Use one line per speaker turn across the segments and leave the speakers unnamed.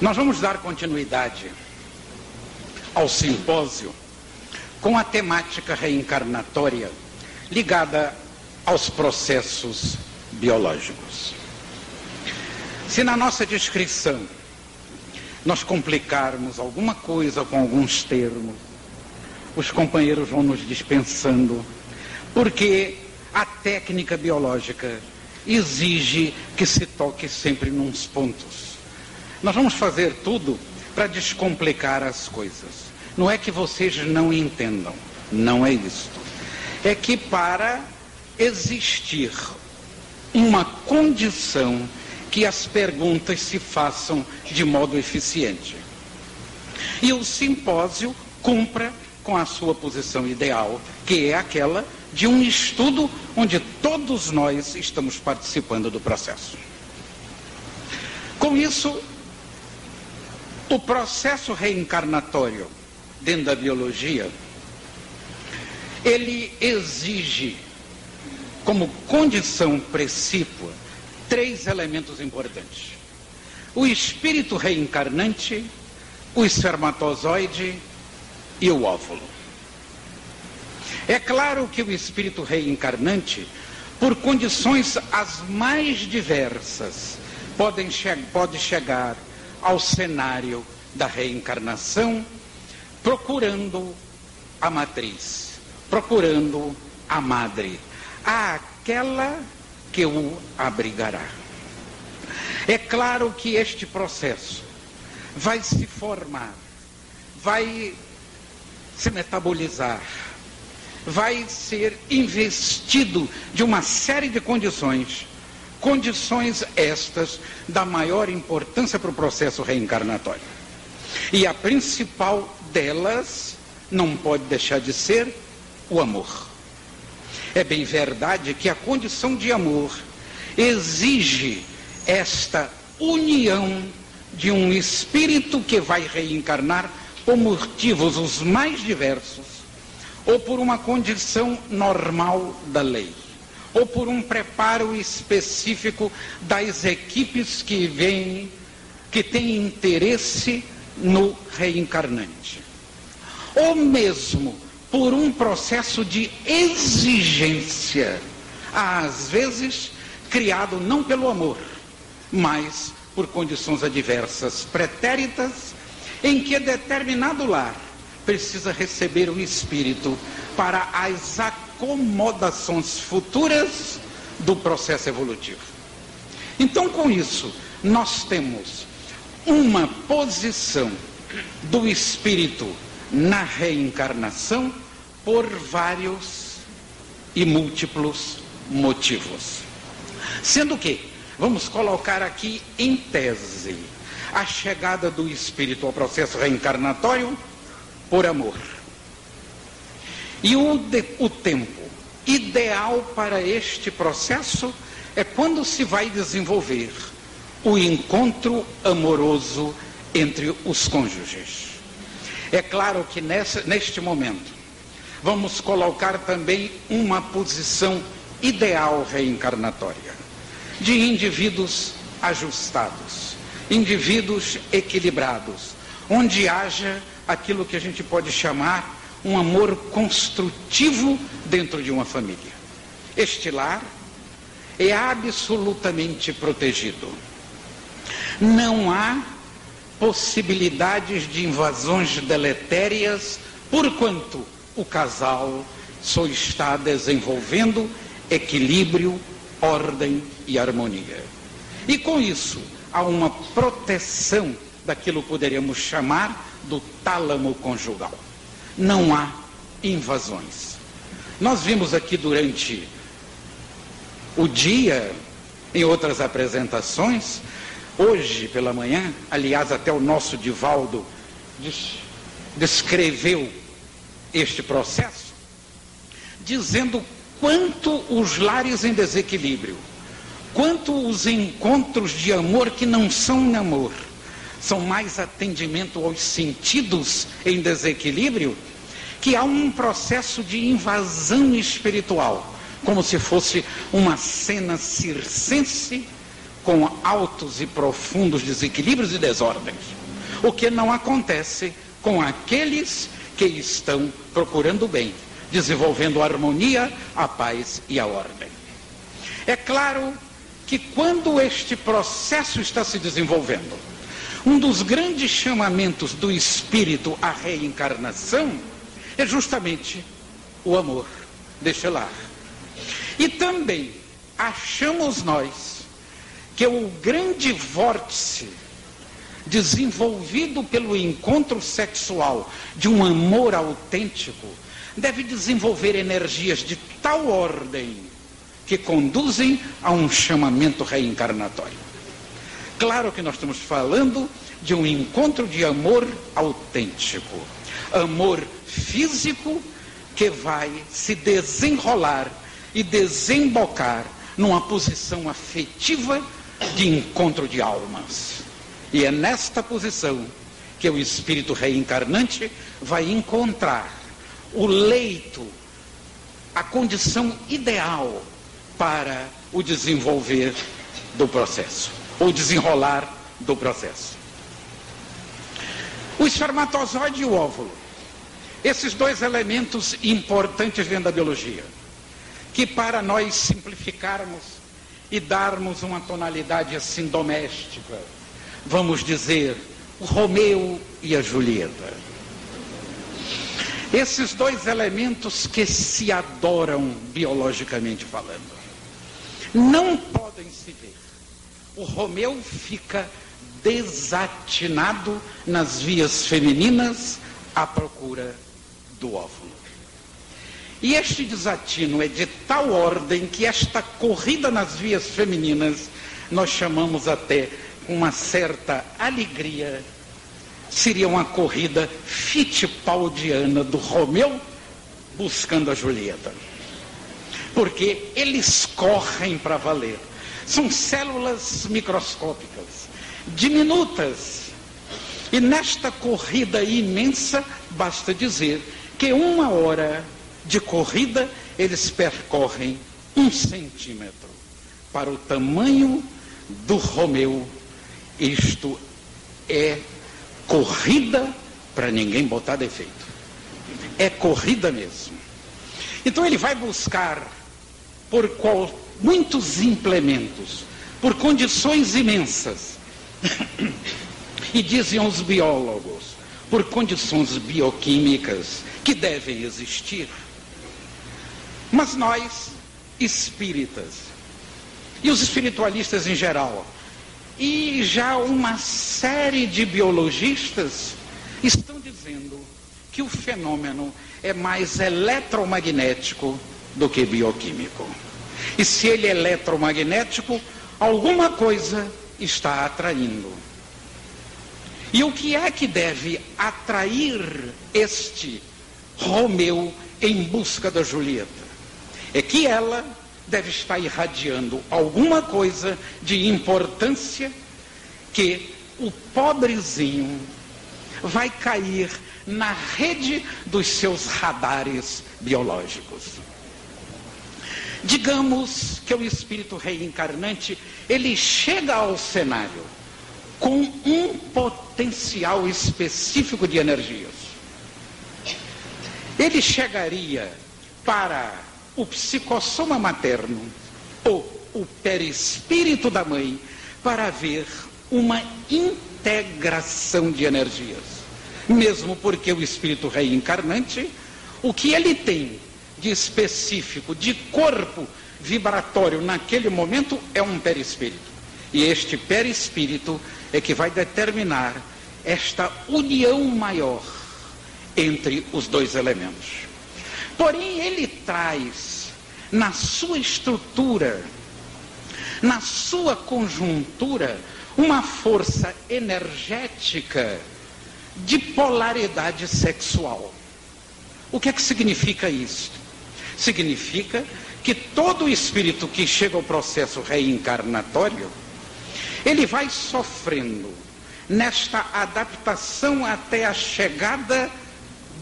Nós vamos dar continuidade ao simpósio com a temática reencarnatória ligada aos processos biológicos. Se na nossa descrição nós complicarmos alguma coisa com alguns termos, os companheiros vão nos dispensando, porque a técnica biológica exige que se toque sempre nos pontos. Nós vamos fazer tudo para descomplicar as coisas. Não é que vocês não entendam, não é isso. É que para existir uma condição que as perguntas se façam de modo eficiente. E o simpósio cumpra com a sua posição ideal, que é aquela de um estudo onde todos nós estamos participando do processo. Com isso, o processo reencarnatório dentro da biologia, ele exige como condição precípua três elementos importantes: o espírito reencarnante, o espermatozoide e o óvulo. É claro que o espírito reencarnante, por condições as mais diversas, podem che pode chegar ao cenário da reencarnação procurando a matriz, procurando a madre, aquela que o abrigará. É claro que este processo vai se formar, vai se metabolizar, vai ser investido de uma série de condições, condições estas da maior importância para o processo reencarnatório. E a principal delas não pode deixar de ser o amor. É bem verdade que a condição de amor exige esta união de um espírito que vai reencarnar por motivos os mais diversos, ou por uma condição normal da lei, ou por um preparo específico das equipes que vêm, que têm interesse no reencarnante, ou mesmo por um processo de exigência, às vezes criado não pelo amor, mas por condições adversas pretéritas, em que determinado lar precisa receber o espírito para as acomodações futuras do processo evolutivo. Então, com isso, nós temos uma posição do espírito na reencarnação por vários e múltiplos motivos. Sendo que, vamos colocar aqui em tese, a chegada do espírito ao processo reencarnatório por amor. E o, tempo ideal para este processo é quando se vai desenvolver o encontro amoroso entre os cônjuges. É claro que nessa, neste momento vamos colocar também uma posição ideal reencarnatória de indivíduos ajustados, indivíduos equilibrados, onde haja aquilo que a gente pode chamar um amor construtivo dentro de uma família. Este lar é absolutamente protegido. Não há possibilidades de invasões deletérias, porquanto o casal só está desenvolvendo equilíbrio, ordem e harmonia. E com isso, há uma proteção daquilo que poderíamos chamar do tálamo conjugal. Não há invasões. Nós vimos aqui durante o dia, em outras apresentações, hoje pela manhã, aliás, até o nosso Divaldo descreveu este processo, dizendo quanto os lares em desequilíbrio, quanto os encontros de amor que não são amor, são mais atendimento aos sentidos em desequilíbrio, que há um processo de invasão espiritual, como se fosse uma cena circense com altos e profundos desequilíbrios e desordens, o que não acontece com aqueles que estão procurando o bem, desenvolvendo a harmonia, a paz e a ordem. É claro que quando este processo está se desenvolvendo, um dos grandes chamamentos do espírito à reencarnação é justamente o amor. Deixa lá. E também achamos nós que o grande vórtice desenvolvido pelo encontro sexual de um amor autêntico deve desenvolver energias de tal ordem que conduzem a um chamamento reencarnatório. Claro que nós estamos falando de um encontro de amor autêntico, amor físico que vai se desenrolar e desembocar numa posição afetiva de encontro de almas. E é nesta posição que o espírito reencarnante vai encontrar o leito, a condição ideal para o desenvolver do processo, ou desenrolar do processo. O espermatozoide e o óvulo, esses dois elementos importantes dentro da biologia, que para nós simplificarmos e darmos uma tonalidade assim doméstica, vamos dizer, o Romeu e a Julieta. Esses dois elementos que se adoram biologicamente falando não podem se ver. O Romeu fica desatinado nas vias femininas à procura do óvulo. E este desatino é de tal ordem que esta corrida nas vias femininas nós chamamos até com uma certa alegria seria uma corrida fittipaldiana do Romeu buscando a Julieta porque eles correm para valer. São células microscópicas, diminutas. E nesta corrida imensa, basta dizer que uma hora de corrida eles percorrem um centímetro. Para o tamanho do Romeu, isto é corrida para ninguém botar defeito. É corrida mesmo. Então ele vai buscar por qual, muitos implementos, por condições imensas. e dizem os biólogos, por condições bioquímicas que devem existir. Mas nós, espíritas, e os espiritualistas em geral, e já uma série de biologistas estão dizendo que o fenômeno é mais eletromagnético do que bioquímico. E se ele é eletromagnético, alguma coisa está atraindo. E o que é que deve atrair este Romeu em busca da Julieta? É que ela deve estar irradiando alguma coisa de importância que o pobrezinho vai cair na rede dos seus radares biológicos. Digamos que o espírito reencarnante, ele chega ao cenário com um potencial específico de energias. Ele chegaria para o psicossoma materno ou o perispírito da mãe para ver uma integração de energias. Mesmo porque o espírito reencarnante, o que ele tem de específico, de corpo vibratório naquele momento é um perispírito. E este perispírito é que vai determinar esta união maior entre os dois elementos. Porém, ele traz na sua estrutura, na sua conjuntura, uma força energética de polaridade sexual. O que é que significa isso? Significa que todo espírito que chega ao processo reencarnatório, ele vai sofrendo nesta adaptação até a chegada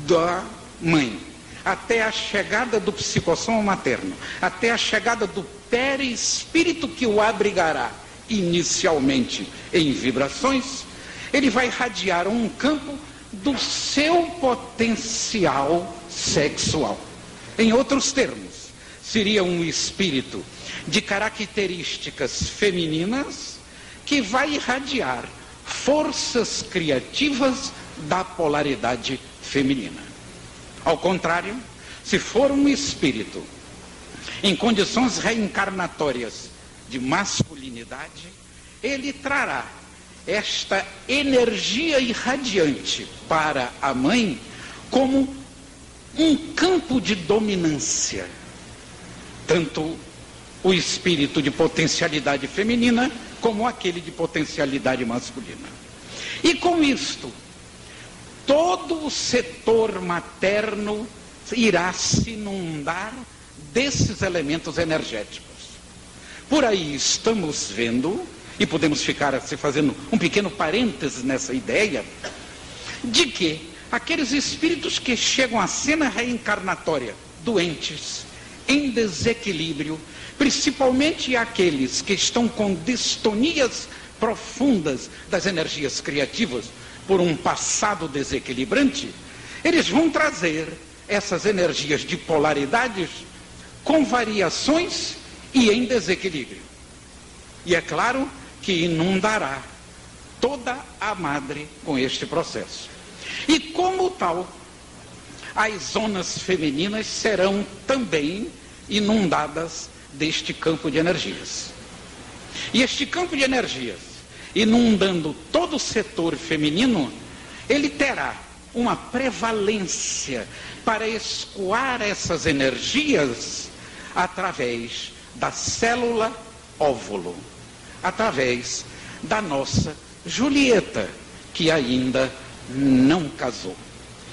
da mãe, até a chegada do psicossoma materno, até a chegada do perispírito que o abrigará, inicialmente em vibrações, ele vai irradiar um campo do seu potencial sexual. Em outros termos, seria um espírito de características femininas que vai irradiar forças criativas da polaridade feminina. Ao contrário, se for um espírito em condições reencarnatórias de masculinidade, ele trará esta energia irradiante para a mãe como um campo de dominância. Tanto o espírito de potencialidade feminina como aquele de potencialidade masculina. E com isto, todo o setor materno irá se inundar desses elementos energéticos. Por aí estamos vendo, e podemos ficar se fazendo um pequeno parênteses nessa ideia, de que aqueles espíritos que chegam à cena reencarnatória doentes, em desequilíbrio, principalmente aqueles que estão com distonias profundas das energias criativas por um passado desequilibrante, eles vão trazer essas energias de polaridades com variações e em desequilíbrio. E é claro que inundará toda a madre com este processo. E como tal, as zonas femininas serão também inundadas deste campo de energias. E este campo de energias, inundando todo o setor feminino, ele terá uma prevalência para escoar essas energias através da célula óvulo, através da nossa Julieta, que ainda não casou.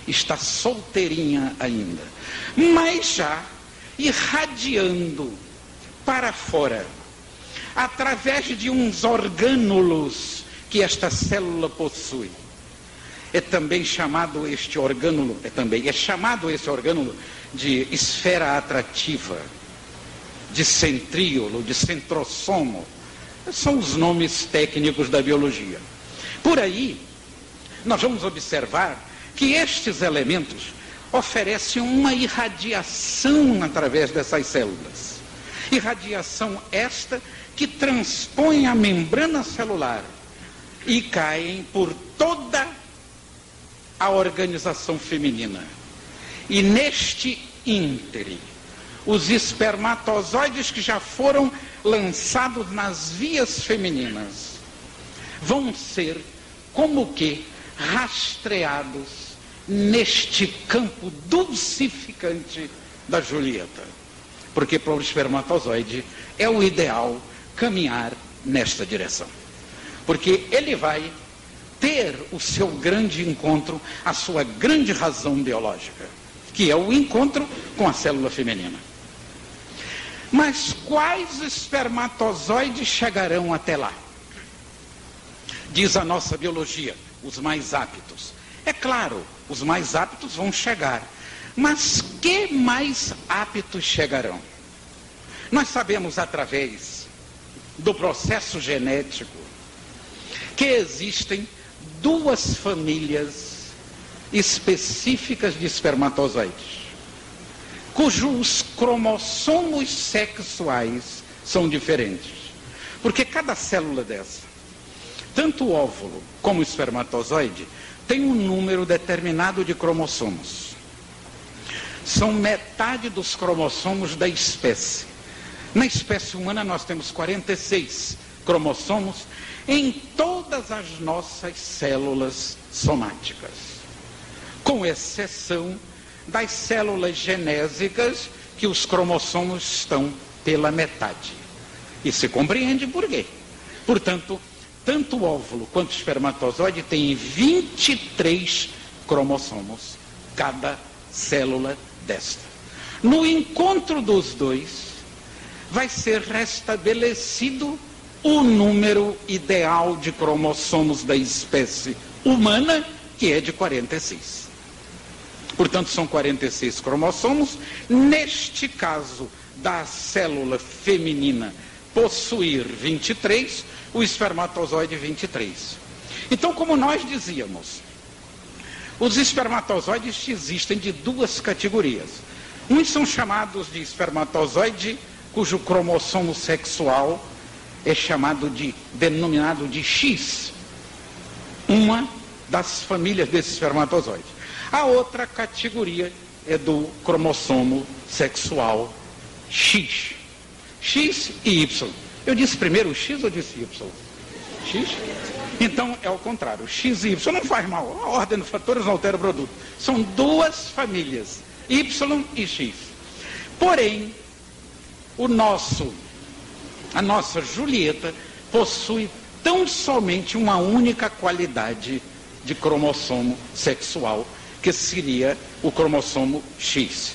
Está solteirinha ainda. Mas já irradiando para fora, através de uns orgânulos que esta célula possui. É também chamado este orgânulo, é também, é chamado esse orgânulo de esfera atrativa, de centríolo, de centrosomo. São os nomes técnicos da biologia. Por aí, nós vamos observar que estes elementos oferecem uma irradiação através dessas células. Irradiação esta que transpõe a membrana celular e caem por toda a organização feminina. E neste íntere, os espermatozoides que já foram lançados nas vias femininas vão ser como que rastreados neste campo dulcificante da Julieta. Porque para o espermatozoide é o ideal caminhar nesta direção. Porque ele vai ter o seu grande encontro, a sua grande razão biológica, que é o encontro com a célula feminina. Mas quais espermatozoides chegarão até lá? Diz a nossa biologia, os mais aptos. É claro, os mais aptos vão chegar. Mas que mais aptos chegarão? Nós sabemos através do processo genético que existem duas famílias específicas de espermatozoides, cujos cromossomos sexuais são diferentes. Porque cada célula dessa, tanto o óvulo como o espermatozoide, tem um número determinado de cromossomos. São metade dos cromossomos da espécie. Na espécie humana nós temos 46 cromossomos em todas as nossas células somáticas, com exceção das células genésicas que os cromossomos estão pela metade. E se compreende por quê? Portanto, tanto o óvulo quanto o espermatozoide têm 23 cromossomos, cada célula desta. No encontro dos dois, vai ser restabelecido o número ideal de cromossomos da espécie humana, que é de 46. Portanto, são 46 cromossomos. Neste caso da célula feminina, possuir 23, o espermatozoide 23. Então, como nós dizíamos, os espermatozoides existem de duas categorias. Uns são chamados de espermatozoide cujo cromossomo sexual é chamado de denominado de X, uma das famílias desses espermatozoides. A outra categoria é do cromossomo sexual X. X e Y. Eu disse primeiro X ou disse Y? X? Então é o contrário. X e Y não faz mal. A ordem dos fatores não altera o produto. São duas famílias, Y e X. Porém, o nosso, a nossa Julieta possui tão somente uma única qualidade de cromossomo sexual, que seria o cromossomo X.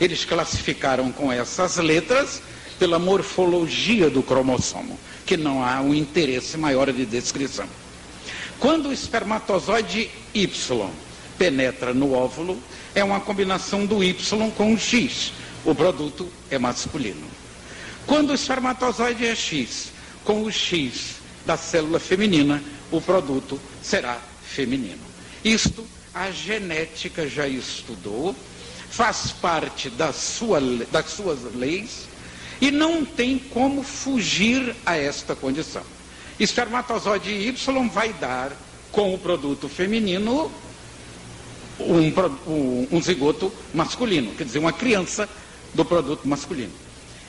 Eles classificaram com essas letras pela morfologia do cromossomo, que não há um interesse maior de descrição. Quando o espermatozoide Y penetra no óvulo, é uma combinação do Y com o X. O produto é masculino. Quando o espermatozoide é X, com o X da célula feminina, o produto será feminino. Isto a genética já estudou, faz parte da sua, das suas leis e não tem como fugir a esta condição. Espermatozoide Y vai dar com o produto feminino um, um, um zigoto masculino, quer dizer, uma criança do produto masculino.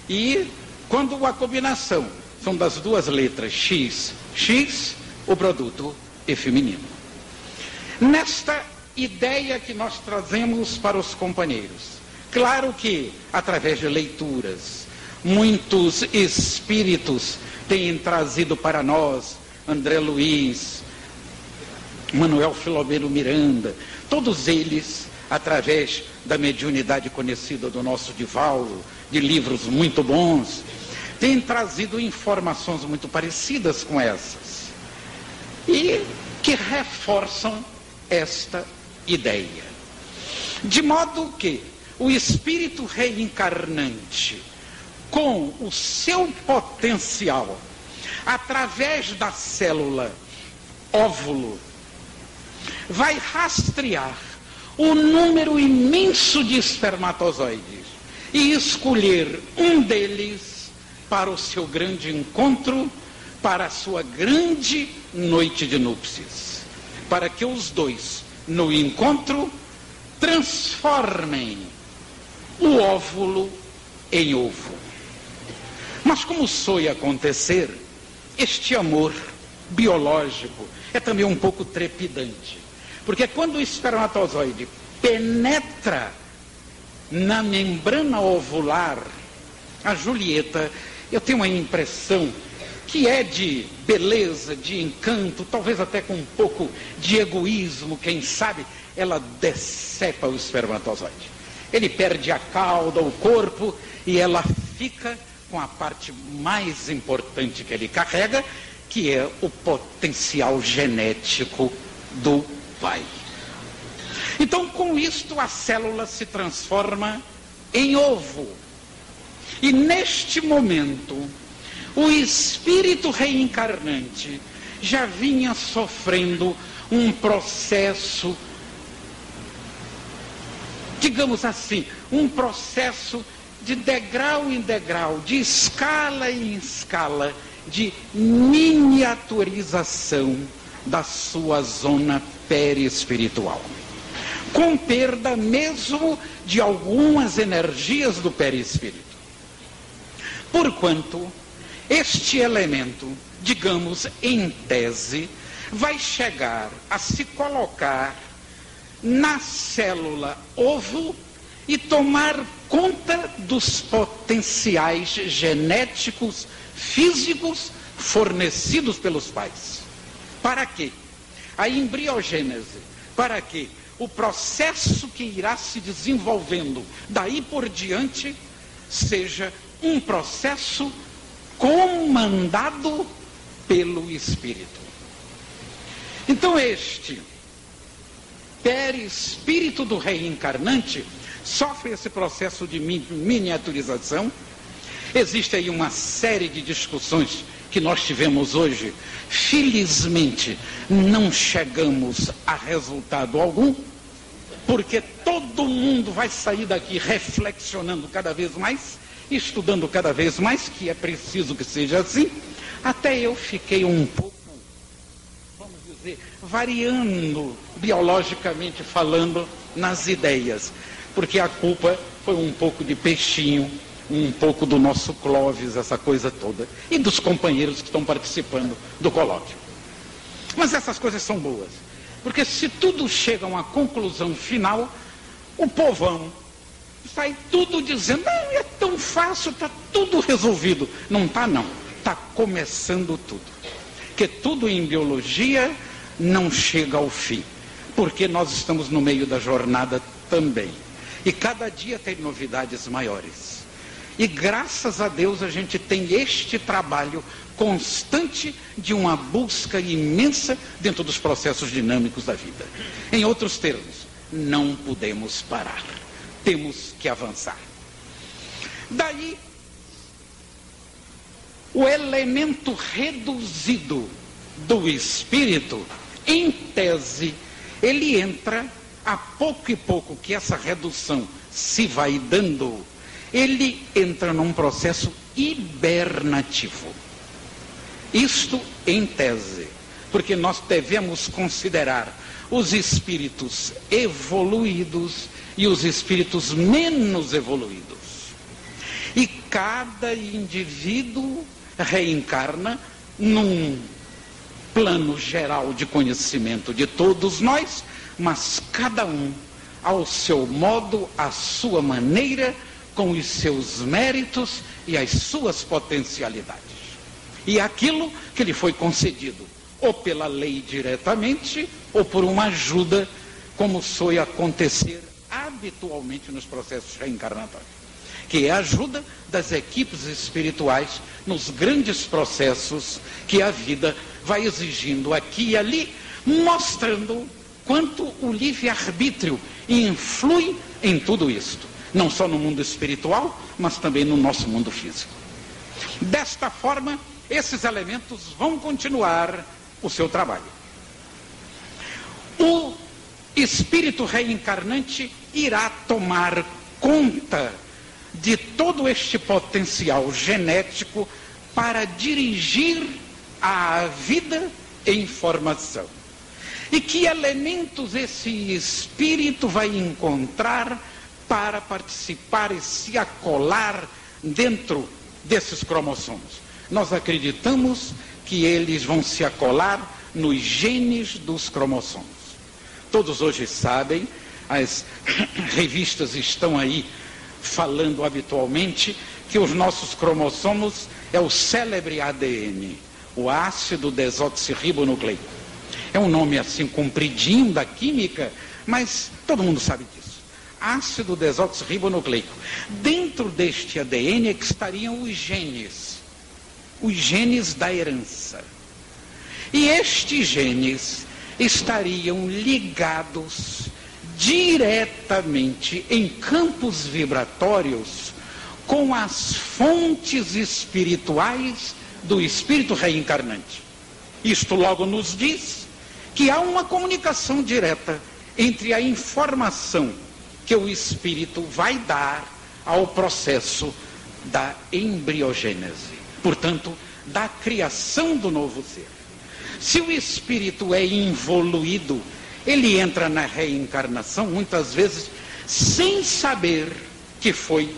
E quando a combinação são das duas letras X, X, o produto é feminino. Nesta ideia que nós trazemos para os companheiros, claro que através de leituras, muitos espíritos têm trazido para nós, André Luiz, Manuel Filomeno Miranda, todos eles, através da mediunidade conhecida do nosso Divaldo, de livros muito bons, têm trazido informações muito parecidas com essas e que reforçam esta ideia. De modo que o espírito reencarnante, com o seu potencial, através da célula óvulo, vai rastrear o número imenso de espermatozoides e escolher um deles para o seu grande encontro, para a sua grande noite de núpcias, para que os dois, no encontro, transformem o óvulo em ovo. Mas como soe acontecer, este amor biológico é também um pouco trepidante. Porque quando o espermatozoide penetra na membrana ovular, a Julieta, eu tenho uma impressão que é de beleza, de encanto, talvez até com um pouco de egoísmo, quem sabe, ela decepa o espermatozoide. Ele perde a cauda, o corpo, e ela fica com a parte mais importante que ele carrega, que é o potencial genético do pai. Então, com isto, a célula se transforma em ovo. E neste momento, o espírito reencarnante já vinha sofrendo um processo, digamos assim, um processo de degrau em degrau, de escala em escala, de miniaturização da sua zona perispiritual com perda mesmo de algumas energias do perispírito. Porquanto este elemento, digamos em tese, vai chegar a se colocar na célula ovo e tomar conta dos potenciais genéticos, físicos fornecidos pelos pais. Para quê? A embriogênese. Para quê? o processo que irá se desenvolvendo daí por diante seja um processo comandado pelo Espírito. Então, este perispírito do rei encarnante sofre esse processo de miniaturização Existe aí uma série de discussões que nós tivemos hoje. Felizmente, não chegamos a resultado algum, porque todo mundo vai sair daqui reflexionando cada vez mais, estudando cada vez mais, que é preciso que seja assim. Até eu fiquei um pouco, vamos dizer, variando biologicamente falando nas ideias, porque a culpa foi um pouco de peixinho, um pouco do nosso Clóvis, essa coisa toda, e dos companheiros que estão participando do colóquio. Mas essas coisas são boas, porque se tudo chega a uma conclusão final, o povão sai tudo dizendo, ah, é tão fácil, está tudo resolvido. Não está não, está começando tudo. Que tudo em biologia não chega ao fim, porque nós estamos no meio da jornada também. E cada dia tem novidades maiores. E graças a Deus a gente tem este trabalho constante de uma busca imensa dentro dos processos dinâmicos da vida. Em outros termos, não podemos parar. Temos que avançar. Daí, o elemento reduzido do espírito, em tese, ele entra a pouco e pouco que essa redução se vai dando ele entra num processo hibernativo. Isto em tese, porque nós devemos considerar os espíritos evoluídos e os espíritos menos evoluídos. E cada indivíduo reencarna num plano geral de conhecimento de todos nós, mas cada um ao seu modo, à sua maneira, com os seus méritos e as suas potencialidades. E aquilo que lhe foi concedido, ou pela lei diretamente, ou por uma ajuda, como foi acontecer habitualmente nos processos reencarnatórios, que é a ajuda das equipes espirituais nos grandes processos que a vida vai exigindo aqui e ali, mostrando quanto o livre-arbítrio influi em tudo isto não só no mundo espiritual, mas também no nosso mundo físico. Desta forma, esses elementos vão continuar o seu trabalho. O espírito reencarnante irá tomar conta de todo este potencial genético para dirigir a vida em formação. E que elementos esse espírito vai encontrar para participar e se acolar dentro desses cromossomos. Nós acreditamos que eles vão se acolar nos genes dos cromossomos. Todos hoje sabem, as revistas estão aí falando habitualmente que os nossos cromossomos é o célebre ADN, o ácido desoxirribonucleico. É um nome assim compridinho da química, mas todo mundo sabe disso ácido desoxirribonucleico. Dentro deste ADN é que estariam os genes, os genes da herança. E estes genes estariam ligados diretamente em campos vibratórios com as fontes espirituais do espírito reencarnante. Isto logo nos diz que há uma comunicação direta entre a informação que o espírito vai dar ao processo da embriogênese, portanto, da criação do novo ser. Se o espírito é involuído, ele entra na reencarnação muitas vezes sem saber que foi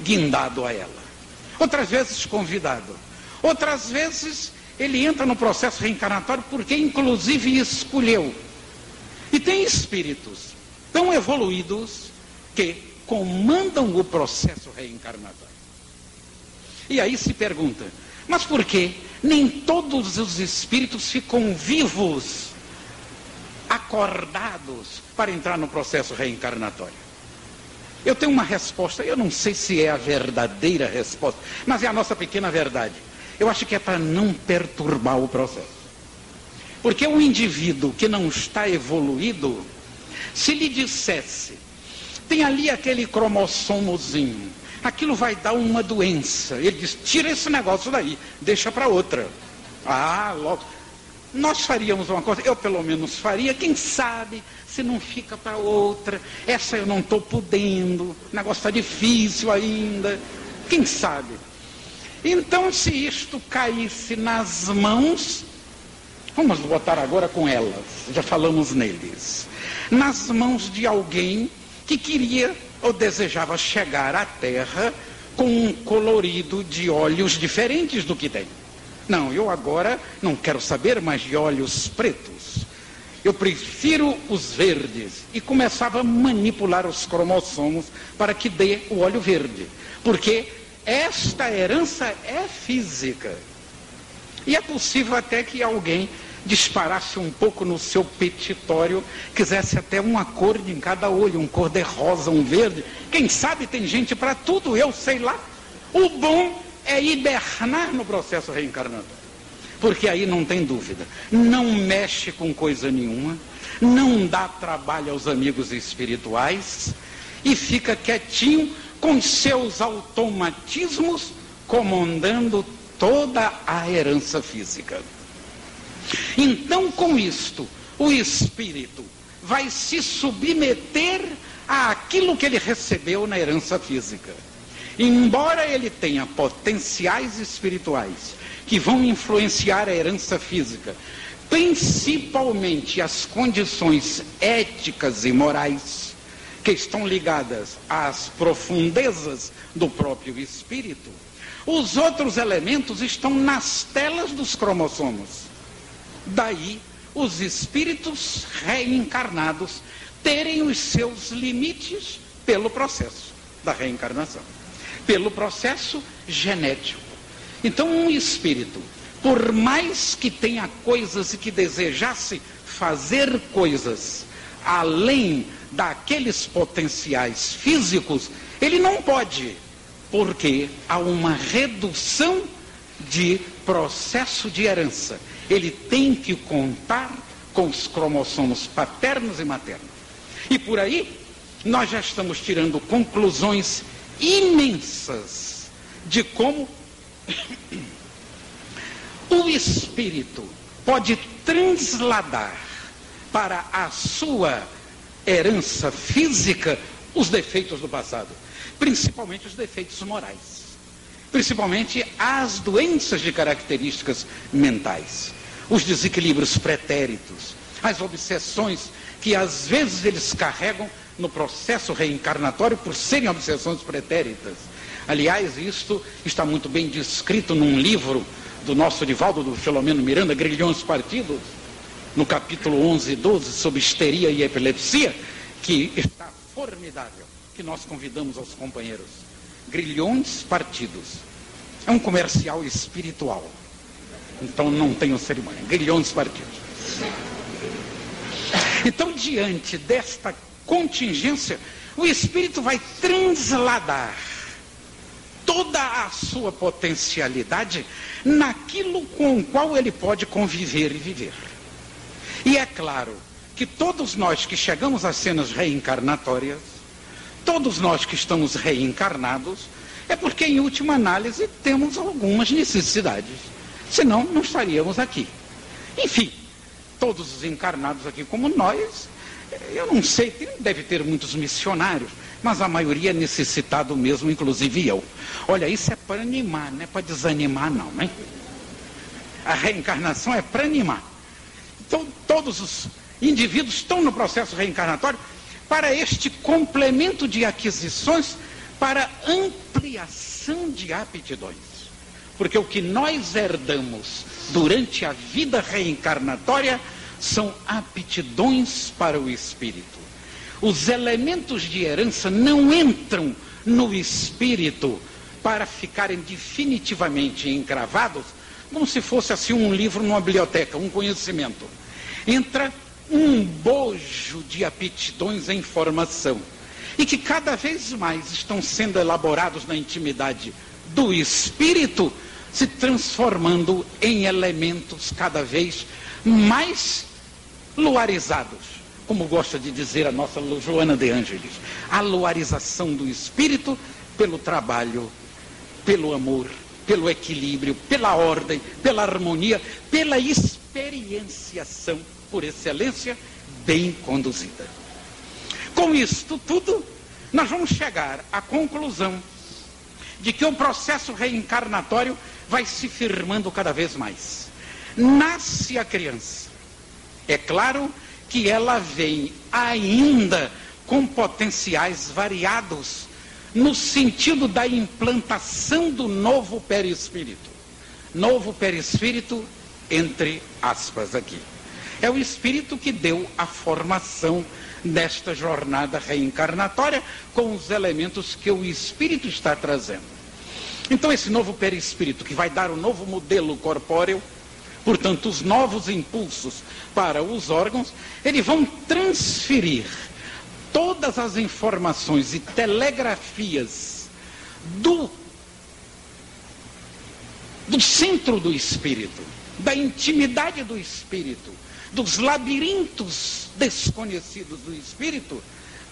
guindado a ela. Outras vezes convidado. Outras vezes ele entra no processo reencarnatório porque inclusive escolheu. E tem espíritos tão evoluídos que comandam o processo reencarnatório. E aí se pergunta, mas por que nem todos os espíritos ficam vivos, acordados, para entrar no processo reencarnatório? Eu tenho uma resposta, eu não sei se é a verdadeira resposta, mas é a nossa pequena verdade. Eu acho que é para não perturbar o processo. Porque o indivíduo que não está evoluído, se lhe dissesse tem ali aquele cromossomozinho. Aquilo vai dar uma doença. Ele diz: tira esse negócio daí, deixa para outra. Ah, logo. Nós faríamos uma coisa, eu pelo menos faria, quem sabe se não fica para outra. Essa eu não estou podendo, o negócio está difícil ainda. Quem sabe? Então, se isto caísse nas mãos, vamos botar agora com elas, já falamos neles, nas mãos de alguém que queria ou desejava chegar à Terra com um colorido de olhos diferentes do que tem. Não, eu agora não quero saber mais de olhos pretos. Eu prefiro os verdes. E começava a manipular os cromossomos para que dê o olho verde. Porque esta herança é física. E é possível até que alguém disparasse um pouco no seu petitório, quisesse até uma cor em cada olho, um cor de rosa, um verde. Quem sabe tem gente para tudo, eu sei lá. O bom é hibernar no processo reencarnatório. Porque aí não tem dúvida. Não mexe com coisa nenhuma, não dá trabalho aos amigos espirituais e fica quietinho com seus automatismos comandando toda a herança física. Então, com isto, o espírito vai se submeter àquilo que ele recebeu na herança física. Embora ele tenha potenciais espirituais que vão influenciar a herança física, principalmente as condições éticas e morais que estão ligadas às profundezas do próprio espírito, os outros elementos estão nas telas dos cromossomos. Daí os espíritos reencarnados terem os seus limites pelo processo da reencarnação pelo processo genético. Então, um espírito, por mais que tenha coisas e que desejasse fazer coisas além daqueles potenciais físicos, ele não pode, porque há uma redução de processo de herança. Ele tem que contar com os cromossomos paternos e maternos. E por aí, nós já estamos tirando conclusões imensas de como o espírito pode transladar para a sua herança física os defeitos do passado, principalmente os defeitos morais, principalmente as doenças de características mentais, os desequilíbrios pretéritos, as obsessões que às vezes eles carregam no processo reencarnatório por serem obsessões pretéritas. Aliás, isto está muito bem descrito num livro do nosso Divaldo, do Filomeno Miranda, Grilhões Partidos, no capítulo 11 e 12, sobre histeria e epilepsia, que está formidável, que nós convidamos aos companheiros. Grilhões Partidos. É um comercial espiritual. Então não tenho cerimônia. Grilhões Partidos. Então, diante desta contingência, o espírito vai transladar toda a sua potencialidade naquilo com o qual ele pode conviver e viver. E é claro que todos nós que chegamos às cenas reencarnatórias, todos nós que estamos reencarnados, é porque, em última análise, temos algumas necessidades. Senão, não estaríamos aqui. Enfim, todos os encarnados aqui como nós eu não sei, deve ter muitos missionários, mas a maioria é necessitado mesmo, inclusive eu. Olha, isso é para animar, não é para desanimar, não, né? A reencarnação é para animar. Então, todos os indivíduos estão no processo reencarnatório para este complemento de aquisições, para ampliação de aptidões. Porque o que nós herdamos durante a vida reencarnatória são aptidões para o espírito. Os elementos de herança não entram no espírito para ficarem definitivamente encravados, como se fosse assim um livro numa biblioteca, um conhecimento. Entra um bojo de aptidões em formação e que cada vez mais estão sendo elaborados na intimidade do espírito, se transformando em elementos cada vez mais luarizados, como gosta de dizer a nossa Joana de Ângeles, a luarização do espírito pelo trabalho, pelo amor, pelo equilíbrio, pela ordem, pela harmonia, pela experienciação por excelência bem conduzida. Com isto tudo, nós vamos chegar à conclusão de que o processo reencarnatório vai se firmando cada vez mais. Nasce a criança. É claro que ela vem ainda com potenciais variados no sentido da implantação do novo perispírito. Novo perispírito, entre aspas aqui. É o espírito que deu a formação nesta jornada reencarnatória com os elementos que o espírito está trazendo. Então, esse novo perispírito que vai dar o um novo modelo corpóreo, portanto, os novos impulsos para os órgãos, eles vão transferir todas as informações e telegrafias do, do centro do espírito, da intimidade do espírito, dos labirintos desconhecidos do espírito,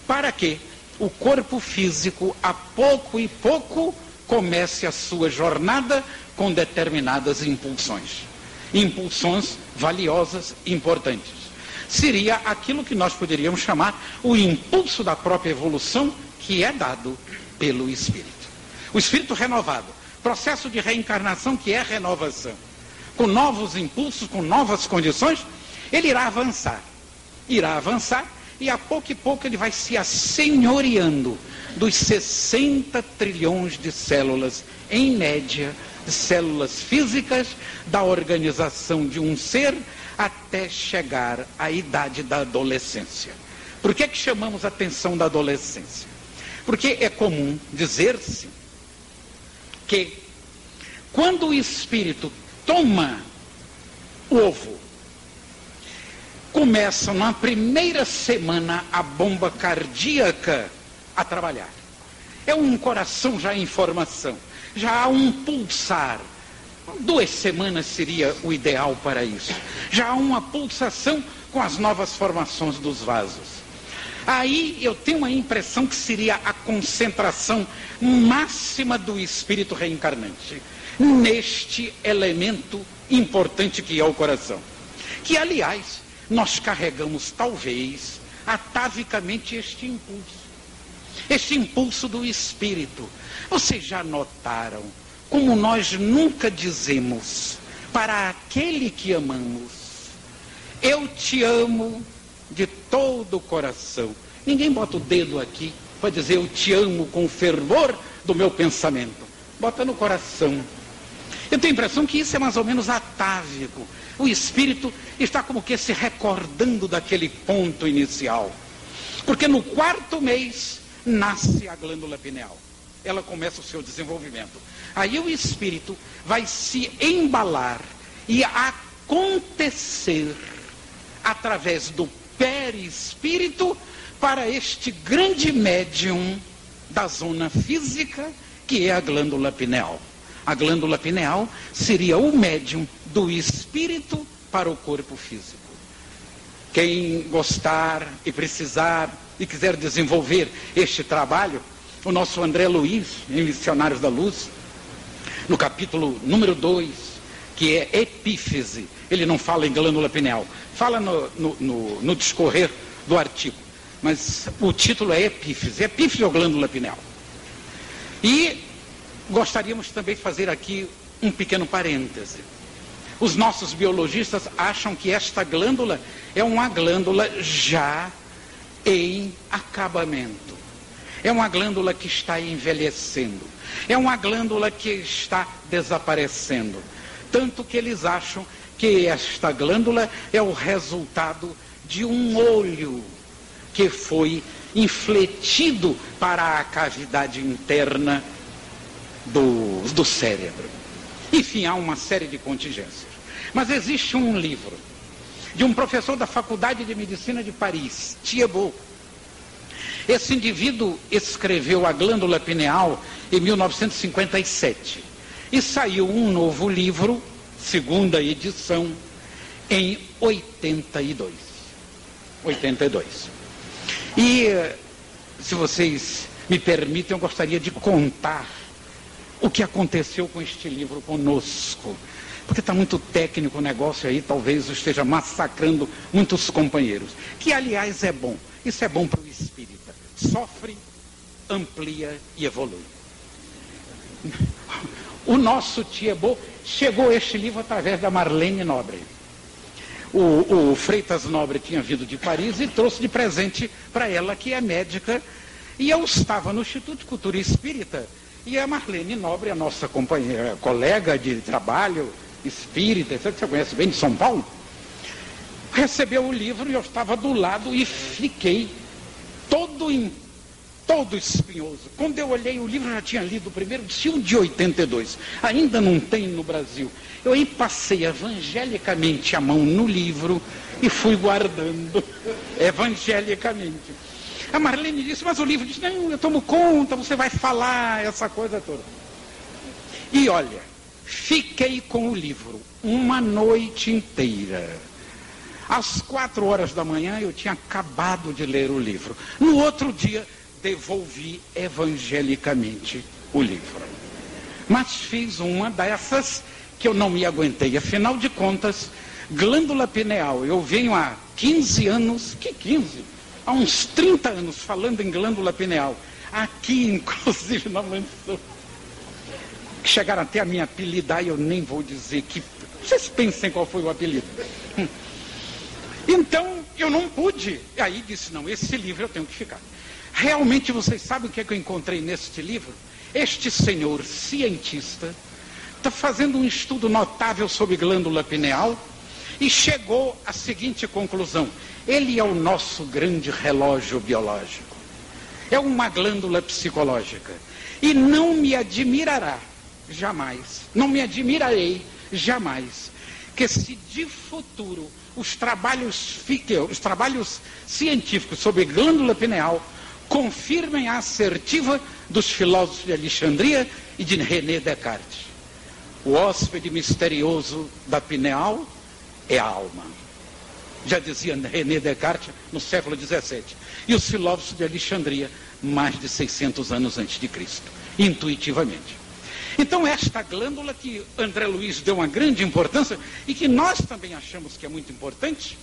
para que o corpo físico, a pouco e pouco, comece a sua jornada com determinadas impulsões. Impulsões valiosas, importantes seria aquilo que nós poderíamos chamar o impulso da própria evolução que é dado pelo espírito. O espírito renovado, processo de reencarnação que é renovação, com novos impulsos, com novas condições, ele irá avançar. Irá avançar e a pouco e pouco ele vai se assenhoreando dos 60 trilhões de células, em média, de células físicas da organização de um ser até chegar à idade da adolescência. Por que, é que chamamos a atenção da adolescência? Porque é comum dizer-se que quando o espírito toma o ovo, começa na primeira semana a bomba cardíaca a trabalhar. É um coração já em formação, já há um pulsar, Duas semanas seria o ideal para isso. Já há uma pulsação com as novas formações dos vasos. Aí eu tenho a impressão que seria a concentração máxima do espírito reencarnante neste elemento importante que é o coração. Que, aliás, nós carregamos talvez atavicamente este impulso. Este impulso do espírito. Vocês já notaram como nós nunca dizemos para aquele que amamos, eu te amo de todo o coração. Ninguém bota o dedo aqui para dizer eu te amo com o fervor do meu pensamento. Bota no coração. Eu tenho a impressão que isso é mais ou menos atávico. O espírito está como que se recordando daquele ponto inicial. Porque no quarto mês nasce a glândula pineal ela começa o seu desenvolvimento. Aí o espírito vai se embalar e acontecer através do perispírito para este grande médium da zona física, que é a glândula pineal. A glândula pineal seria o médium do espírito para o corpo físico. Quem gostar e precisar e quiser desenvolver este trabalho, o nosso André Luiz, em Missionários da Luz, no capítulo número 2, que é epífise. Ele não fala em glândula pineal, fala no, no, no, no discorrer do artigo. Mas o título é epífise. Epífise ou glândula pineal? E gostaríamos também de fazer aqui um pequeno parêntese. Os nossos biologistas acham que esta glândula é uma glândula já em acabamento. É uma glândula que está envelhecendo. É uma glândula que está desaparecendo. Tanto que eles acham que esta glândula é o resultado de um olho que foi infletido para a cavidade interna do, do cérebro. Enfim, há uma série de contingências. Mas existe um livro de um professor da Faculdade de Medicina de Paris, Thiebaud, esse indivíduo escreveu a glândula pineal em 1957 e saiu um novo livro, segunda edição, em 82. 82. E, se vocês me permitem, eu gostaria de contar o que aconteceu com este livro conosco. Porque está muito técnico o negócio aí, talvez esteja massacrando muitos companheiros. Que, aliás, é bom. Isso é bom para o espírita. Sofre, amplia e evolui. O nosso Tiebo chegou este livro através da Marlene Nobre. O, o, Freitas Nobre tinha vindo de Paris e trouxe de presente para ela, que é médica. E eu estava no Instituto de Cultura Espírita e a Marlene Nobre, a nossa companheira, colega de trabalho, espírita, que você conhece bem de São Paulo, recebeu o livro e eu estava do lado e fiquei todo em todo espinhoso. Quando eu olhei o livro, já tinha lido o primeiro, disse de 82. Ainda não tem no Brasil. Eu aí passei evangelicamente a mão no livro e fui guardando evangelicamente. A Marlene disse, mas o livro disse, não, eu tomo conta, você vai falar, essa coisa toda. E olha, fiquei com o livro uma noite inteira. Às quatro horas da manhã eu tinha acabado de ler o livro. No outro dia devolvi evangelicamente o livro. Mas fiz uma dessas que eu não me aguentei. Afinal de contas, glândula pineal, eu venho há 15 anos, que 15? Há uns 30 anos falando em glândula pineal. Aqui, inclusive, na mansão. Chegaram até a me apelidar eu nem vou dizer que. Vocês pensem qual foi o apelido. Então, eu não pude. E aí disse, não, esse livro eu tenho que ficar. Realmente vocês sabem o que, é que eu encontrei neste livro? Este senhor cientista está fazendo um estudo notável sobre glândula pineal e chegou à seguinte conclusão: ele é o nosso grande relógio biológico. É uma glândula psicológica. E não me admirará jamais, não me admirarei jamais, que se de futuro os trabalhos, os trabalhos científicos sobre glândula pineal confirmem a assertiva dos filósofos de Alexandria e de René Descartes. O hóspede misterioso da pineal é a alma. Já dizia René Descartes no século XVII. E os filósofos de Alexandria, mais de 600 anos antes de Cristo, intuitivamente. Então, esta glândula que André Luiz deu uma grande importância e que nós também achamos que é muito importante,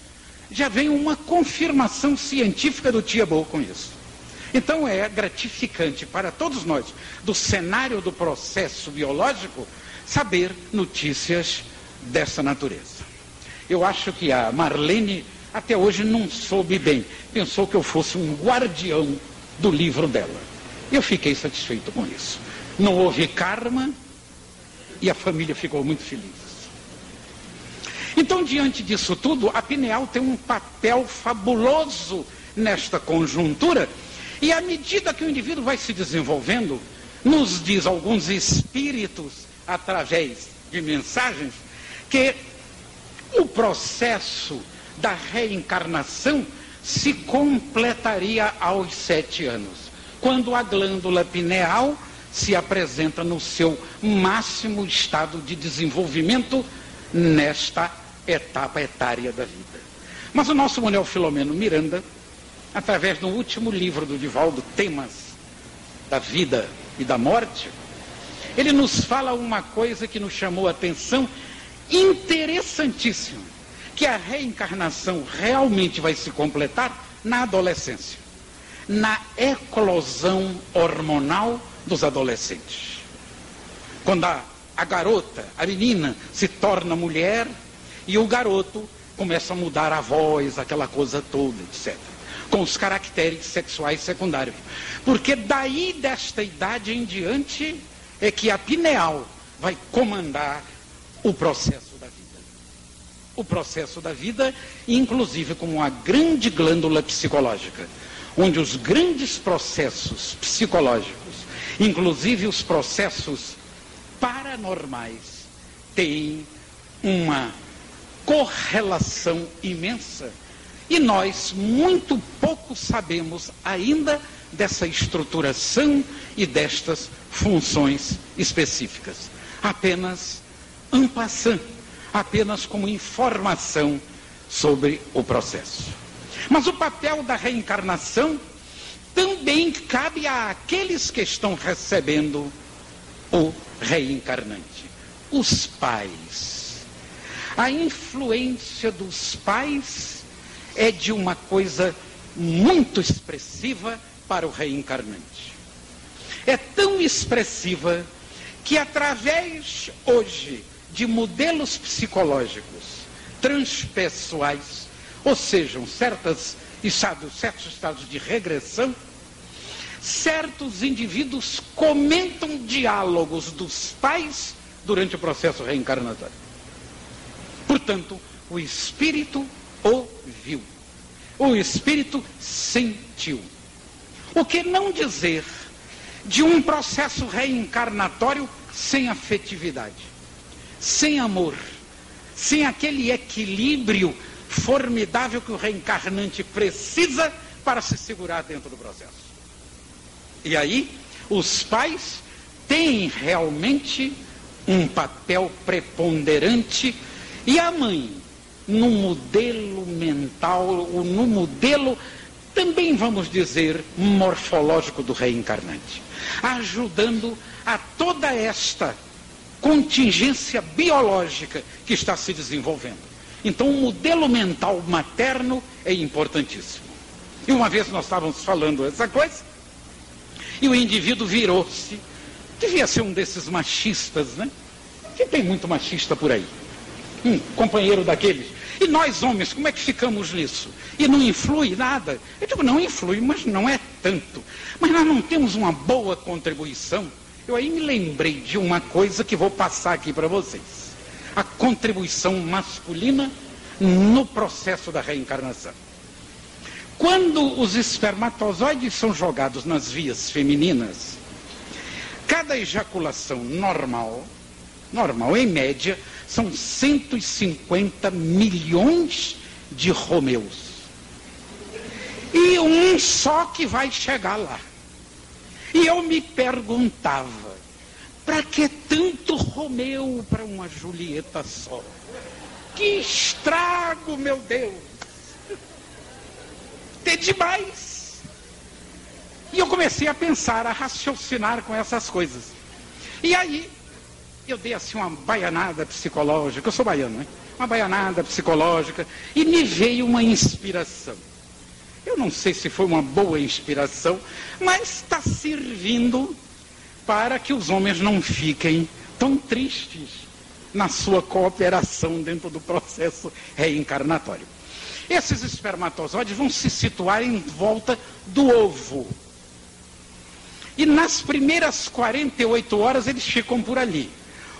já vem uma confirmação científica do Tiabout com isso. Então é gratificante para todos nós, do cenário do processo biológico, saber notícias dessa natureza. Eu acho que a Marlene até hoje não soube bem, pensou que eu fosse um guardião do livro dela. Eu fiquei satisfeito com isso. Não houve karma e a família ficou muito feliz. Então, diante disso tudo, a pineal tem um papel fabuloso nesta conjuntura e à medida que o indivíduo vai se desenvolvendo, nos diz alguns espíritos, através de mensagens, que o processo da reencarnação se completaria aos sete anos, quando a glândula pineal se apresenta no seu máximo estado de desenvolvimento nesta etapa etária da vida. Mas o nosso Manuel Filomeno Miranda através do último livro do Divaldo, Temas da Vida e da Morte, ele nos fala uma coisa que nos chamou a atenção interessantíssima, que a reencarnação realmente vai se completar na adolescência, na eclosão hormonal dos adolescentes. Quando a, a garota, a menina, se torna mulher e o garoto começa a mudar a voz, aquela coisa toda, etc com os caracteres sexuais secundários. Porque daí desta idade em diante é que a pineal vai comandar o processo da vida. O processo da vida, inclusive como uma grande glândula psicológica, onde os grandes processos psicológicos, inclusive os processos paranormais, têm uma correlação imensa e nós muito pouco sabemos ainda dessa estruturação e destas funções específicas. Apenas en passant, apenas como informação sobre o processo. Mas o papel da reencarnação também cabe àqueles que estão recebendo o reencarnante, os pais. A influência dos pais é de uma coisa muito expressiva para o reencarnante. É tão expressiva que através hoje de modelos psicológicos transpessoais, ou sejam, certas estados, certos estados de regressão, certos indivíduos comentam diálogos dos pais durante o processo reencarnatório. Portanto, o espírito ouviu, o espírito sentiu. O que não dizer de um processo reencarnatório sem afetividade, sem amor, sem aquele equilíbrio formidável que o reencarnante precisa para se segurar dentro do processo. E aí, os pais têm realmente um papel preponderante e a mãe, no modelo mental, ou no modelo, também vamos dizer, morfológico do reencarnante, ajudando a toda esta contingência biológica que está se desenvolvendo. Então, o modelo mental materno é importantíssimo. E uma vez nós estávamos falando essa coisa, e o indivíduo virou-se. Devia ser um desses machistas, né? Que tem muito machista por aí. Um companheiro daqueles. E nós homens, como é que ficamos nisso? E não influi nada? Eu digo, não influi, mas não é tanto. Mas nós não temos uma boa contribuição. Eu aí me lembrei de uma coisa que vou passar aqui para vocês. A contribuição masculina no processo da reencarnação. Quando os espermatozoides são jogados nas vias femininas, cada ejaculação normal, normal em média, são 150 milhões de Romeus. E um só que vai chegar lá. E eu me perguntava, para que tanto Romeu para uma Julieta só? Que estrago, meu Deus! ter demais. E eu comecei a pensar, a raciocinar com essas coisas. E aí, eu dei assim uma baianada psicológica, eu sou baiano, né? Uma baianada psicológica, e me veio uma inspiração. Eu não sei se foi uma boa inspiração, mas está servindo para que os homens não fiquem tão tristes na sua cooperação dentro do processo reencarnatório. Esses espermatozoides vão se situar em volta do ovo. E nas primeiras 48 horas eles ficam por ali.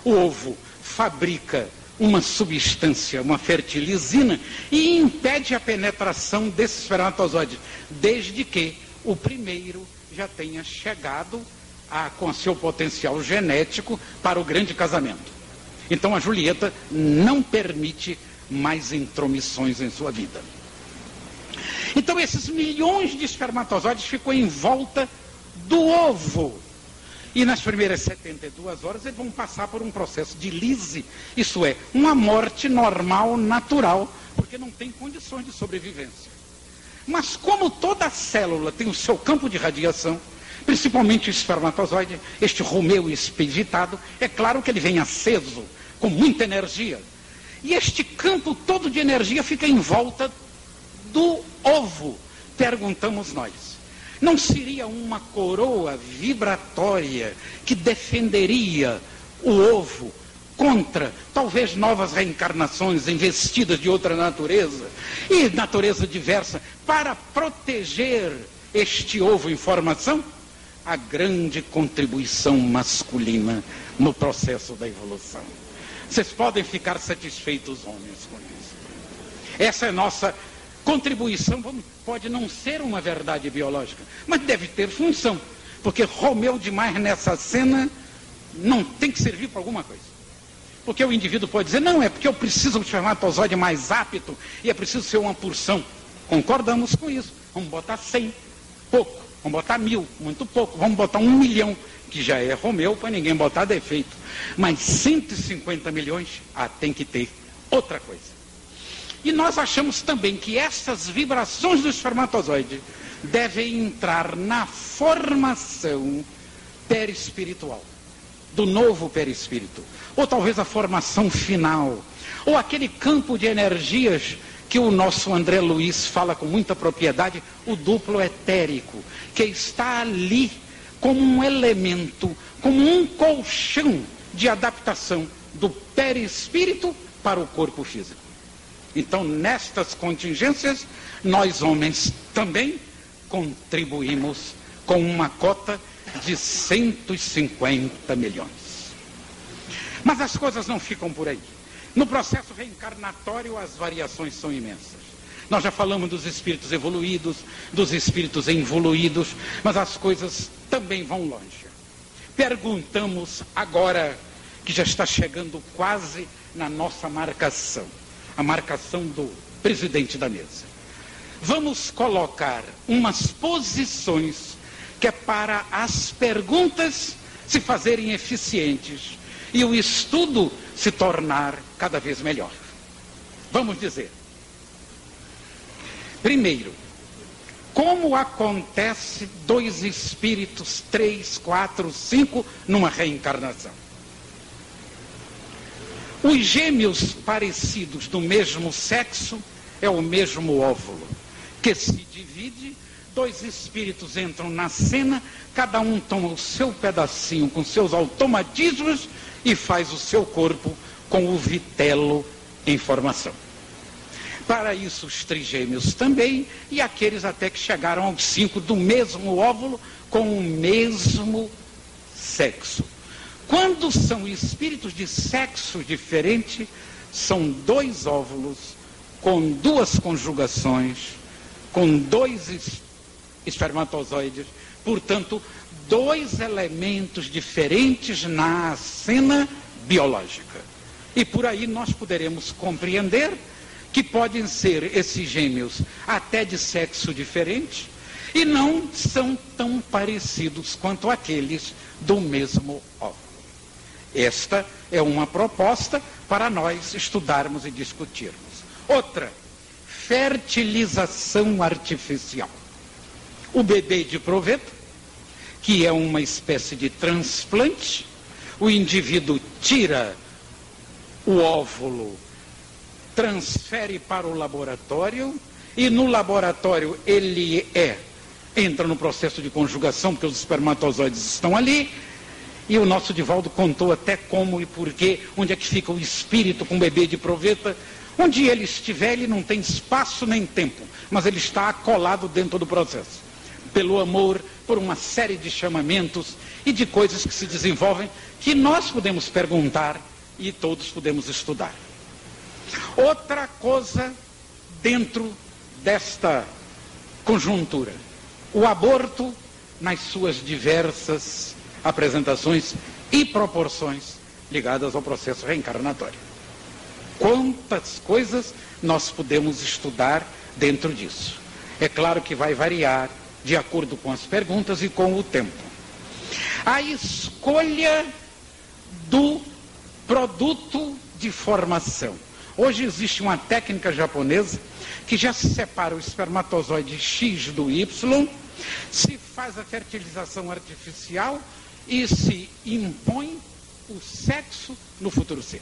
O ovo fabrica uma substância, uma fertilizina, e impede a penetração desse espermatozoide, desde que o primeiro já tenha chegado a, com seu potencial genético para o grande casamento. Então a Julieta não permite mais intromissões em sua vida. Então esses milhões de espermatozoides ficam em volta do ovo. E nas primeiras 72 horas eles vão passar por um processo de lise, isso é, uma morte normal, natural, porque não tem condições de sobrevivência. Mas como toda célula tem o seu campo de radiação, principalmente o espermatozoide, este Romeu expeditado, é claro que ele vem aceso, com muita energia. E este campo todo de energia fica em volta do ovo, perguntamos nós. Não seria uma coroa vibratória que defenderia o ovo contra talvez novas reencarnações investidas de outra natureza e natureza diversa para proteger este ovo em formação? A grande contribuição masculina no processo da evolução. Vocês podem ficar satisfeitos, homens, com isso. Essa é nossa contribuição. Pode não ser uma verdade biológica, mas deve ter função. Porque Romeu demais nessa cena não tem que servir para alguma coisa. Porque o indivíduo pode dizer, não, é porque eu preciso de espermatozoide mais apto e é preciso ser uma porção. Concordamos com isso. Vamos botar 100, pouco. Vamos botar mil, muito pouco. Vamos botar um milhão que já é Romeu, para ninguém botar defeito. Mas 150 milhões, ah, tem que ter outra coisa. E nós achamos também que essas vibrações do espermatozoide devem entrar na formação perispiritual, do novo perispírito, ou talvez a formação final, ou aquele campo de energias que o nosso André Luiz fala com muita propriedade, o duplo etérico, que está ali como um elemento, como um colchão de adaptação do perispírito para o corpo físico. Então, nestas contingências, nós homens também contribuímos com uma cota de 150 milhões. Mas as coisas não ficam por aí. No processo reencarnatório, as variações são imensas. Nós já falamos dos espíritos evoluídos, dos espíritos involuídos, mas as coisas também vão longe. Perguntamos agora, que já está chegando quase na nossa marcação, a marcação do presidente da mesa. Vamos colocar umas posições que é para as perguntas se fazerem eficientes e o estudo se tornar cada vez melhor. Vamos dizer. Primeiro, como acontece dois espíritos, três, quatro, cinco, numa reencarnação? Os gêmeos parecidos do mesmo sexo é o mesmo óvulo, que se divide, dois espíritos entram na cena, cada um toma o seu pedacinho com seus automatismos e faz o seu corpo com o vitelo em formação. Para isso, os trigêmeos também, e aqueles até que chegaram aos cinco do mesmo óvulo, com o mesmo sexo. Quando são espíritos de sexo diferente, são dois óvulos com duas conjugações, com dois espermatozoides, portanto, dois elementos diferentes na cena biológica. E por aí nós poderemos compreender que podem ser esses gêmeos até de sexo diferente e não são tão parecidos quanto aqueles do mesmo óvulo. Esta é uma proposta para nós estudarmos e discutirmos. Outra, fertilização artificial. O bebê de proveito que é uma espécie de transplante. O indivíduo tira o óvulo, transfere para o laboratório e no laboratório ele é entra no processo de conjugação porque os espermatozoides estão ali. E o nosso Divaldo contou até como e porquê, onde é que fica o espírito com o bebê de proveta. Onde ele estiver, ele não tem espaço nem tempo, mas ele está acolado dentro do processo. Pelo amor, por uma série de chamamentos e de coisas que se desenvolvem que nós podemos perguntar e todos podemos estudar. Outra coisa dentro desta conjuntura, o aborto nas suas diversas apresentações e proporções ligadas ao processo reencarnatório. Quantas coisas nós podemos estudar dentro disso? É claro que vai variar de acordo com as perguntas e com o tempo. A escolha do produto de formação. Hoje existe uma técnica japonesa que já se separa o espermatozoide X do Y, se faz a fertilização artificial e se impõe o sexo no futuro ser.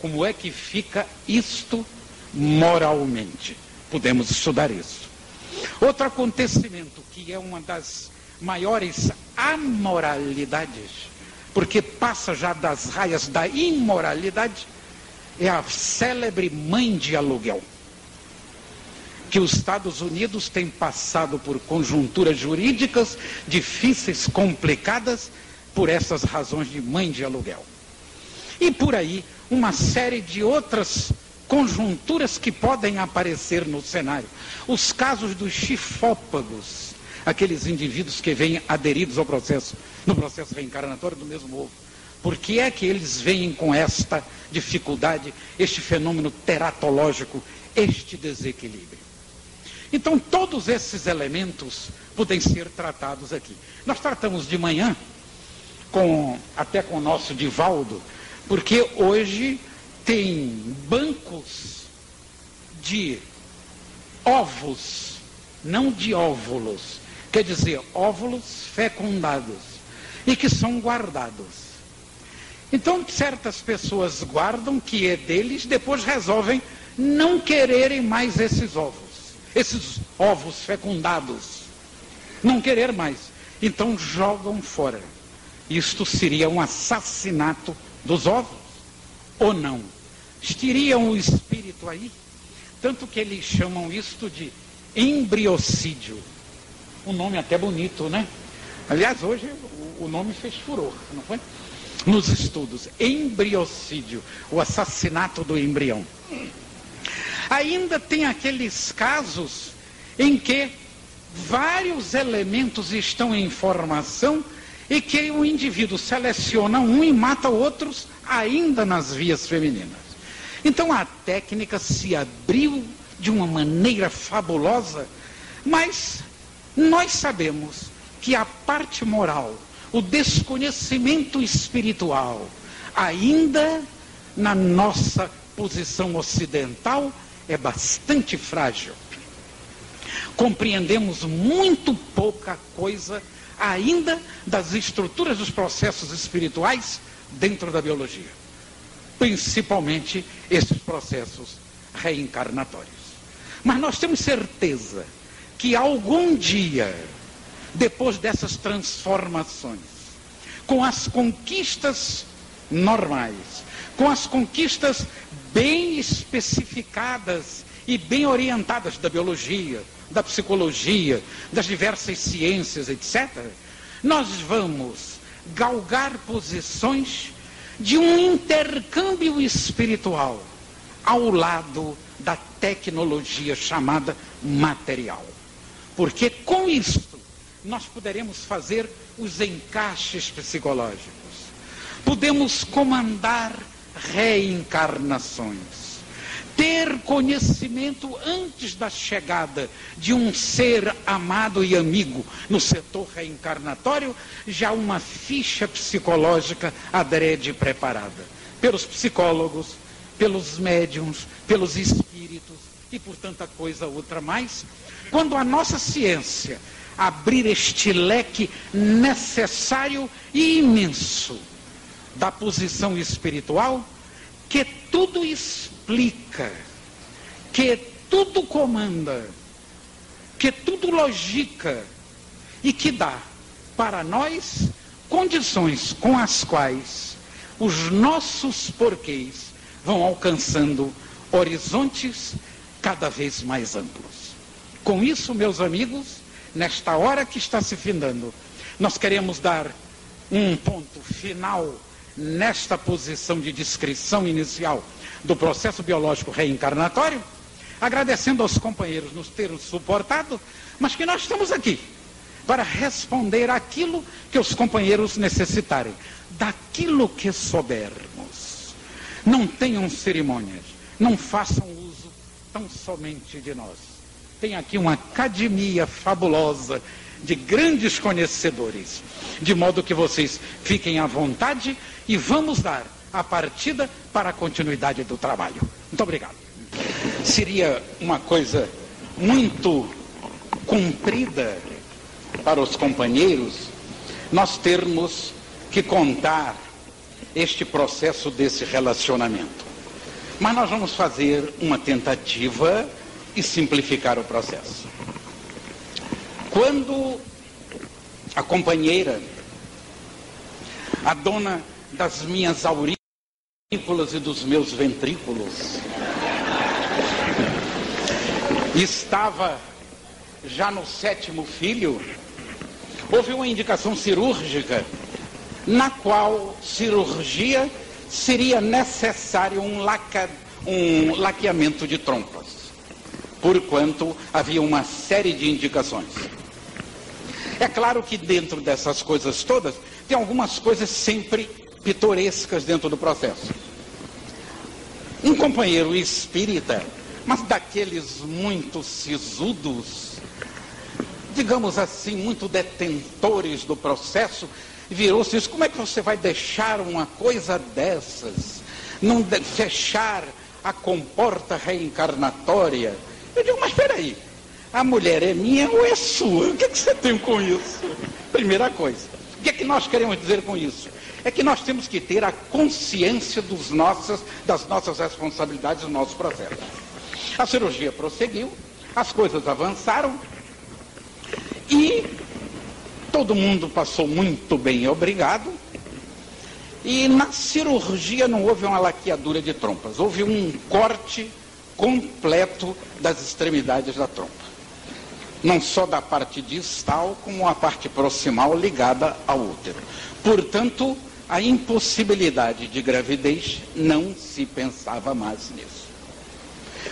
Como é que fica isto moralmente? Podemos estudar isso. Outro acontecimento que é uma das maiores amoralidades, porque passa já das raias da imoralidade, é a célebre mãe de aluguel. Que os Estados Unidos têm passado por conjunturas jurídicas difíceis, complicadas, por essas razões de mãe de aluguel. E por aí, uma série de outras conjunturas que podem aparecer no cenário. Os casos dos chifópagos, aqueles indivíduos que vêm aderidos ao processo, no processo reencarnatório do mesmo ovo. Por que é que eles vêm com esta dificuldade, este fenômeno teratológico, este desequilíbrio? Então, todos esses elementos podem ser tratados aqui. Nós tratamos de manhã, com, até com o nosso Divaldo, porque hoje tem bancos de ovos, não de óvulos, quer dizer, óvulos fecundados e que são guardados. Então, certas pessoas guardam que é deles, depois resolvem não quererem mais esses ovos, esses ovos fecundados. Não querer mais. Então jogam fora. Isto seria um assassinato dos ovos? Ou não? Estiriam o espírito aí? Tanto que eles chamam isto de embriocídio. Um nome até bonito, né? Aliás, hoje o nome fez furor, não foi? Nos estudos. Embriocídio, o assassinato do embrião. Ainda tem aqueles casos em que vários elementos estão em formação e que o indivíduo seleciona um e mata outros ainda nas vias femininas. Então a técnica se abriu de uma maneira fabulosa, mas nós sabemos que a parte moral, o desconhecimento espiritual, ainda na nossa posição ocidental, é bastante frágil. Compreendemos muito pouca coisa ainda das estruturas dos processos espirituais dentro da biologia principalmente esses processos reencarnatórios. Mas nós temos certeza que algum dia, depois dessas transformações, com as conquistas normais, com as conquistas bem especificadas e bem orientadas da biologia, da psicologia, das diversas ciências, etc., nós vamos galgar posições de um intercâmbio espiritual ao lado da tecnologia chamada material. Porque com isto nós poderemos fazer os encaixes psicológicos. Podemos comandar reencarnações ter conhecimento antes da chegada de um ser amado e amigo no setor reencarnatório, já uma ficha psicológica adrede preparada pelos psicólogos, pelos médiums, pelos espíritos e por tanta coisa outra mais. Quando a nossa ciência abrir este leque necessário e imenso da posição espiritual, que tudo explica, que tudo comanda, que tudo logica e que dá para nós condições com as quais os nossos porquês vão alcançando horizontes cada vez mais amplos. Com isso, meus amigos, nesta hora que está se findando, nós queremos dar um ponto final nesta posição de descrição inicial do processo biológico reencarnatório, agradecendo aos companheiros nos terem suportado, mas que nós estamos aqui para responder aquilo que os companheiros necessitarem, daquilo que soubermos. Não tenham cerimônias, não façam uso tão somente de nós. Tem aqui uma academia fabulosa de grandes conhecedores, de modo que vocês fiquem à vontade e vamos dar a partida para a continuidade do trabalho. Muito obrigado. Seria uma coisa muito cumprida para os companheiros nós termos que contar este processo desse relacionamento. Mas nós vamos fazer uma tentativa e simplificar o processo. Quando a companheira, a dona das minhas aurículas e dos meus ventrículos. Estava já no sétimo filho, houve uma indicação cirúrgica na qual cirurgia seria necessário um, laca, um laqueamento de trompas, porquanto havia uma série de indicações. É claro que dentro dessas coisas todas, tem algumas coisas sempre pitorescas dentro do processo. Um companheiro espírita, mas daqueles muito sisudos, digamos assim, muito detentores do processo, virou-se isso: como é que você vai deixar uma coisa dessas? Não de fechar a comporta reencarnatória. Eu digo, mas espera aí, a mulher é minha ou é sua? O que, é que você tem com isso? Primeira coisa. O que é que nós queremos dizer com isso? É que nós temos que ter a consciência dos nossas, das nossas responsabilidades no nosso processo. A cirurgia prosseguiu, as coisas avançaram e todo mundo passou muito bem, obrigado. E na cirurgia não houve uma laqueadura de trompas, houve um corte completo das extremidades da trompa. Não só da parte distal, como a parte proximal ligada ao útero. Portanto, a impossibilidade de gravidez não se pensava mais nisso.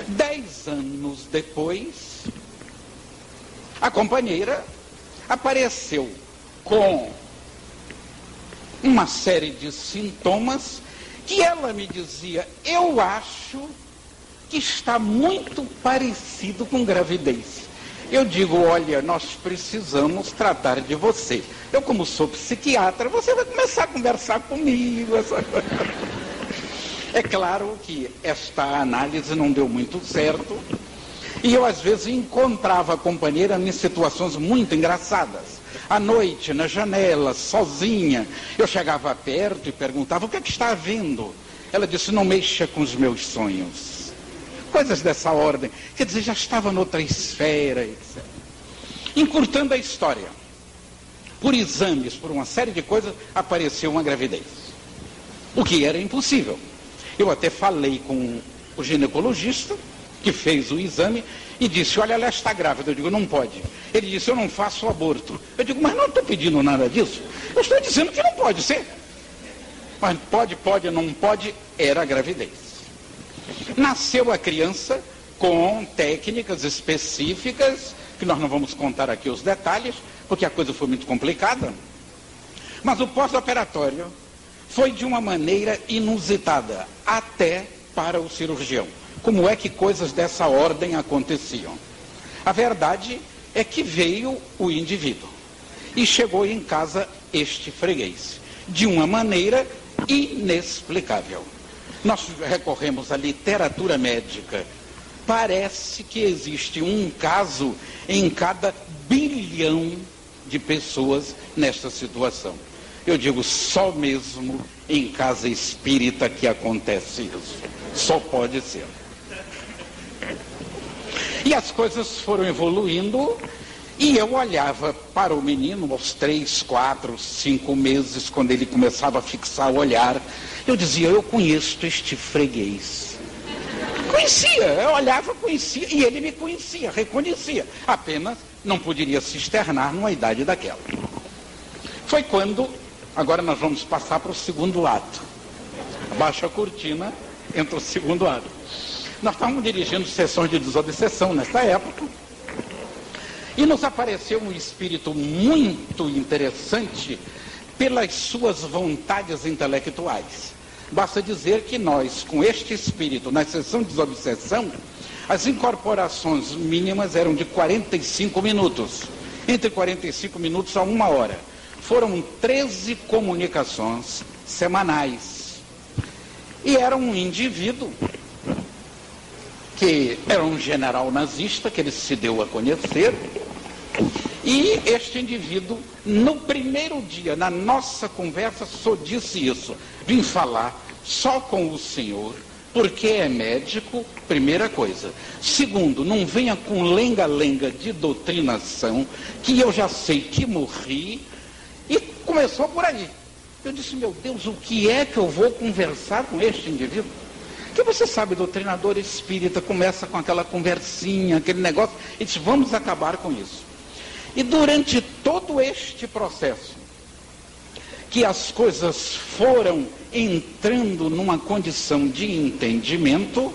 Dez anos depois, a companheira apareceu com uma série de sintomas que ela me dizia, eu acho que está muito parecido com gravidez. Eu digo, olha, nós precisamos tratar de você. Eu, como sou psiquiatra, você vai começar a conversar comigo. Essa... É claro que esta análise não deu muito certo. E eu, às vezes, encontrava a companheira em situações muito engraçadas. À noite, na janela, sozinha, eu chegava perto e perguntava: o que é que está havendo? Ela disse: não mexa com os meus sonhos. Coisas dessa ordem. Quer dizer, já estava noutra esfera, etc. Encurtando a história, por exames, por uma série de coisas, apareceu uma gravidez. O que era impossível. Eu até falei com o ginecologista, que fez o exame, e disse, olha, ela está grávida. Eu digo, não pode. Ele disse, eu não faço aborto. Eu digo, mas não estou pedindo nada disso. Eu estou dizendo que não pode ser. Mas pode, pode, não pode, era a gravidez. Nasceu a criança com técnicas específicas, que nós não vamos contar aqui os detalhes, porque a coisa foi muito complicada. Mas o pós-operatório foi de uma maneira inusitada, até para o cirurgião. Como é que coisas dessa ordem aconteciam? A verdade é que veio o indivíduo e chegou em casa este freguês, de uma maneira inexplicável. Nós recorremos à literatura médica. Parece que existe um caso em cada bilhão de pessoas nesta situação. Eu digo só mesmo em casa espírita que acontece isso. Só pode ser. E as coisas foram evoluindo e eu olhava para o menino aos três, quatro, cinco meses, quando ele começava a fixar o olhar. Eu dizia, eu conheço este freguês. Conhecia, eu olhava, conhecia, e ele me conhecia, reconhecia. Apenas não poderia se externar numa idade daquela. Foi quando, agora nós vamos passar para o segundo ato. Baixa a cortina, entra o segundo ato. Nós estávamos dirigindo sessões de desobsessão nessa época. E nos apareceu um espírito muito interessante pelas suas vontades intelectuais. Basta dizer que nós, com este espírito, na sessão de desobsessão, as incorporações mínimas eram de 45 minutos, entre 45 minutos a uma hora. Foram 13 comunicações semanais. E era um indivíduo que era um general nazista, que ele se deu a conhecer, e este indivíduo, no primeiro dia, na nossa conversa, só disse isso. Vim falar só com o senhor, porque é médico, primeira coisa. Segundo, não venha com lenga-lenga de doutrinação, que eu já sei que morri. E começou por aí. Eu disse, meu Deus, o que é que eu vou conversar com este indivíduo? Que você sabe, doutrinador espírita começa com aquela conversinha, aquele negócio, e diz, vamos acabar com isso. E durante todo este processo, que as coisas foram entrando numa condição de entendimento,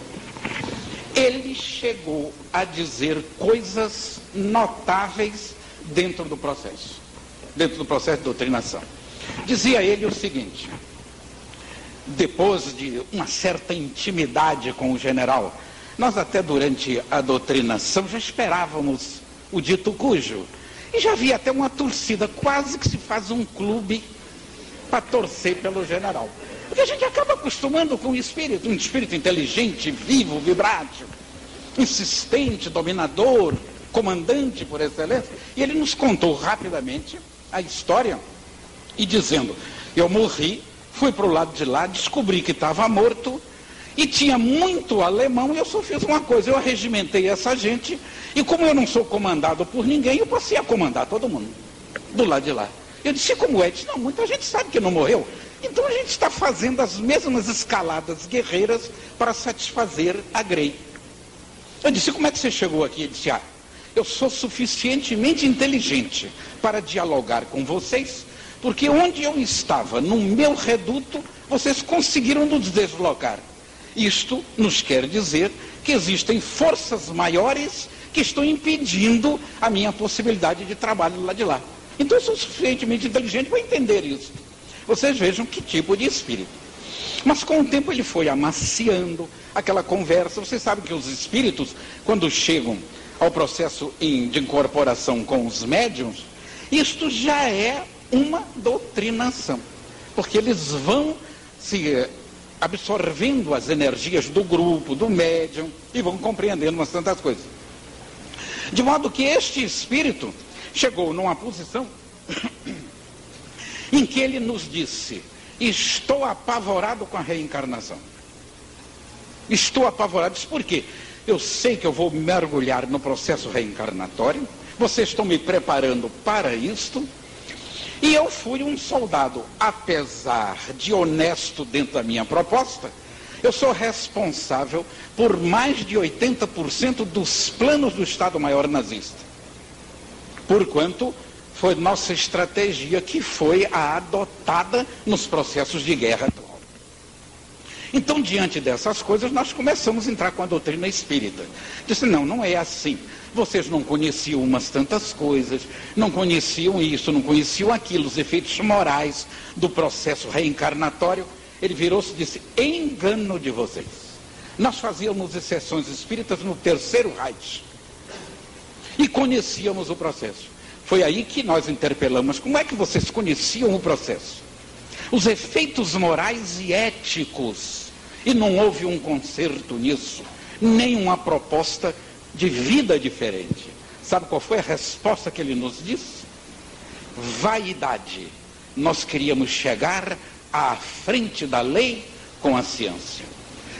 ele chegou a dizer coisas notáveis dentro do processo, dentro do processo de doutrinação. Dizia ele o seguinte: depois de uma certa intimidade com o general, nós até durante a doutrinação já esperávamos o dito cujo. E já havia até uma torcida, quase que se faz um clube para torcer pelo general. Porque a gente acaba acostumando com o espírito, um espírito inteligente, vivo, vibrátil, insistente, dominador, comandante por excelência. E ele nos contou rapidamente a história e dizendo: Eu morri, fui para o lado de lá, descobri que estava morto e tinha muito alemão e eu só fiz uma coisa: eu arregimentei essa gente e, como eu não sou comandado por ninguém, eu passei a comandar todo mundo do lado de lá. Eu disse: Como é? Disse, não, muita gente sabe que não morreu. Então a gente está fazendo as mesmas escaladas guerreiras para satisfazer a Grey. Eu disse: Como é que você chegou aqui? Ele disse: Ah, eu sou suficientemente inteligente para dialogar com vocês, porque onde eu estava, no meu reduto, vocês conseguiram nos deslocar. Isto nos quer dizer que existem forças maiores que estão impedindo a minha possibilidade de trabalho lá de lá. Então sou suficientemente inteligente para entender isso. Vocês vejam que tipo de espírito. Mas com o tempo ele foi amaciando aquela conversa. Vocês sabem que os espíritos, quando chegam ao processo de incorporação com os médiums, isto já é uma doutrinação. Porque eles vão se absorvendo as energias do grupo, do médium, e vão compreendendo umas tantas coisas. De modo que este espírito chegou numa posição em que ele nos disse: Estou apavorado com a reencarnação. Estou apavorado. Isso por quê? Eu sei que eu vou mergulhar no processo reencarnatório, vocês estão me preparando para isto, e eu fui um soldado, apesar de honesto dentro da minha proposta, eu sou responsável por mais de 80% dos planos do Estado-Maior nazista. Porquanto foi nossa estratégia que foi a adotada nos processos de guerra atual. Então, diante dessas coisas, nós começamos a entrar com a doutrina espírita. Disse, não, não é assim. Vocês não conheciam umas tantas coisas, não conheciam isso, não conheciam aquilo, os efeitos morais do processo reencarnatório. Ele virou-se e disse: engano de vocês. Nós fazíamos sessões espíritas no terceiro Reich e conhecíamos o processo. Foi aí que nós interpelamos: como é que vocês conheciam o processo? Os efeitos morais e éticos. E não houve um conserto nisso, nem uma proposta de vida diferente. Sabe qual foi a resposta que ele nos disse? Vaidade. Nós queríamos chegar à frente da lei com a ciência.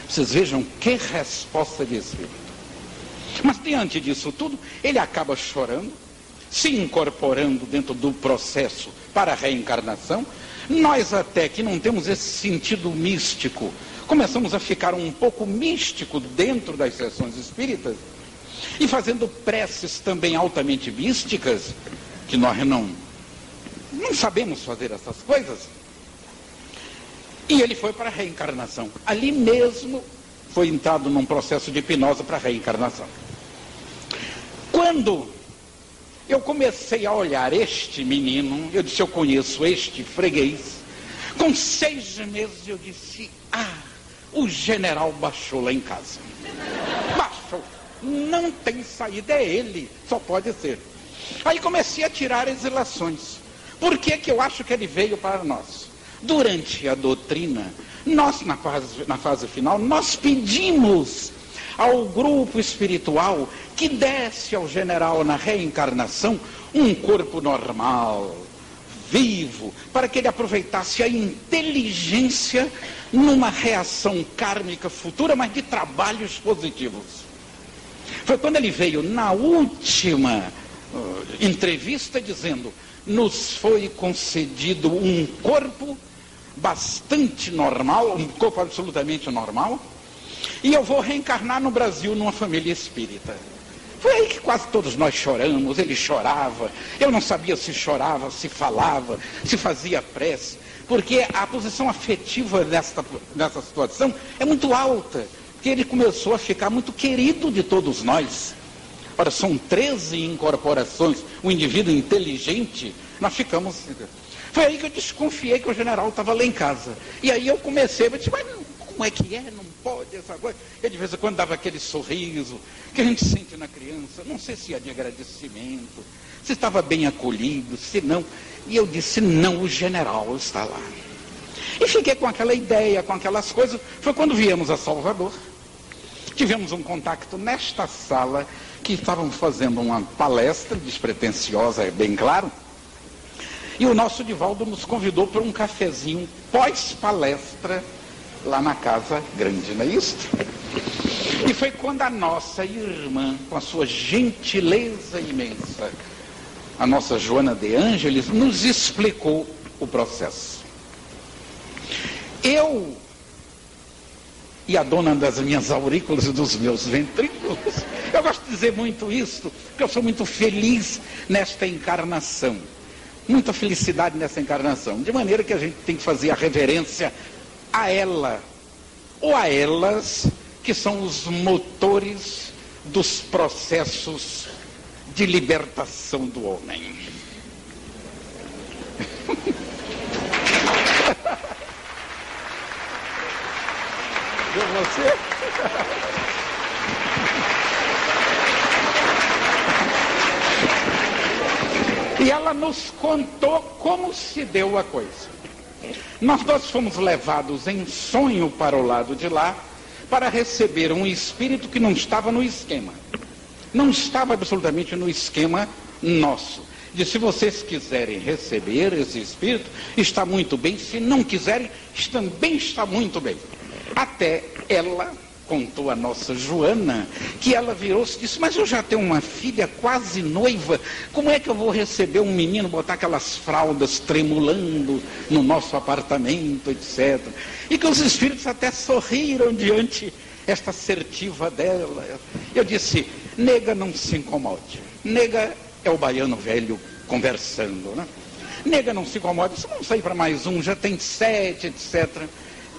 Vocês vejam que resposta de espírito. Mas diante disso tudo, ele acaba chorando, se incorporando dentro do processo para a reencarnação. Nós até que não temos esse sentido místico, começamos a ficar um pouco místico dentro das sessões espíritas e fazendo preces também altamente místicas, que nós não, não sabemos fazer essas coisas. E ele foi para a reencarnação. Ali mesmo foi entrado num processo de hipnose para a reencarnação. Quando eu comecei a olhar este menino, eu disse, eu conheço este freguês. Com seis meses eu disse, ah, o general baixou lá em casa. Baixou. Não tem saída, é ele, só pode ser. Aí comecei a tirar as ilações. Por que, que eu acho que ele veio para nós? Durante a doutrina, nós na fase, na fase final, nós pedimos ao grupo espiritual que desse ao general na reencarnação um corpo normal, vivo, para que ele aproveitasse a inteligência numa reação kármica futura, mas de trabalhos positivos. Foi quando ele veio na última uh, entrevista dizendo: nos foi concedido um corpo bastante normal, um corpo absolutamente normal, e eu vou reencarnar no Brasil numa família espírita. Foi aí que quase todos nós choramos, ele chorava, eu não sabia se chorava, se falava, se fazia prece, porque a posição afetiva nessa, nessa situação é muito alta que ele começou a ficar muito querido de todos nós. Ora, são 13 incorporações, um indivíduo inteligente, nós ficamos. Foi aí que eu desconfiei que o general estava lá em casa. E aí eu comecei, eu disse, mas como é que é? Não pode essa coisa. E de vez em quando dava aquele sorriso que a gente sente na criança, não sei se é de agradecimento, se estava bem acolhido, se não. E eu disse, não, o general está lá. E fiquei com aquela ideia, com aquelas coisas. Foi quando viemos a Salvador. Tivemos um contato nesta sala, que estávamos fazendo uma palestra despretensiosa, é bem claro. E o nosso Divaldo nos convidou para um cafezinho pós-palestra lá na Casa Grande, não é isso? E foi quando a nossa irmã, com a sua gentileza imensa, a nossa Joana de Ângeles, nos explicou o processo. Eu e a dona das minhas aurículas e dos meus ventrículos, eu gosto de dizer muito isso, porque eu sou muito feliz nesta encarnação. Muita felicidade nessa encarnação. De maneira que a gente tem que fazer a reverência a ela, ou a elas, que são os motores dos processos de libertação do homem. Viu você? E ela nos contou como se deu a coisa. Nós dois fomos levados em sonho para o lado de lá para receber um espírito que não estava no esquema. Não estava absolutamente no esquema nosso. De se vocês quiserem receber esse espírito, está muito bem. Se não quiserem, também está muito bem. Até ela contou a nossa Joana que ela virou-se e disse: Mas eu já tenho uma filha quase noiva, como é que eu vou receber um menino, botar aquelas fraldas tremulando no nosso apartamento, etc. E que os espíritos até sorriram diante esta assertiva dela. Eu disse: Nega, não se incomode. Nega é o baiano velho conversando, né? Nega, não se incomode. Não sair para mais um, já tem sete, etc.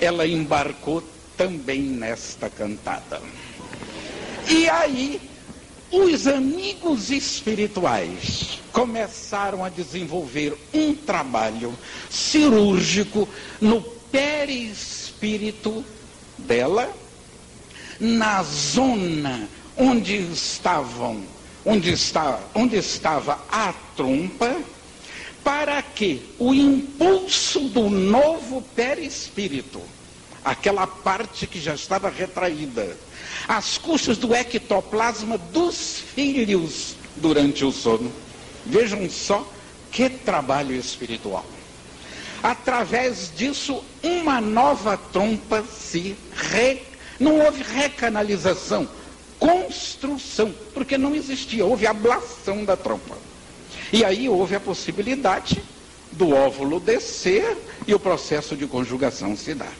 Ela embarcou também nesta cantada. E aí, os amigos espirituais começaram a desenvolver um trabalho cirúrgico no perispírito dela, na zona onde estavam, onde, está, onde estava a trompa, para que o impulso do novo perispírito aquela parte que já estava retraída, às custas do ectoplasma dos filhos durante o sono. Vejam só que trabalho espiritual. Através disso, uma nova trompa se re... não houve recanalização, construção, porque não existia, houve ablação da trompa. E aí houve a possibilidade do óvulo descer e o processo de conjugação se dar.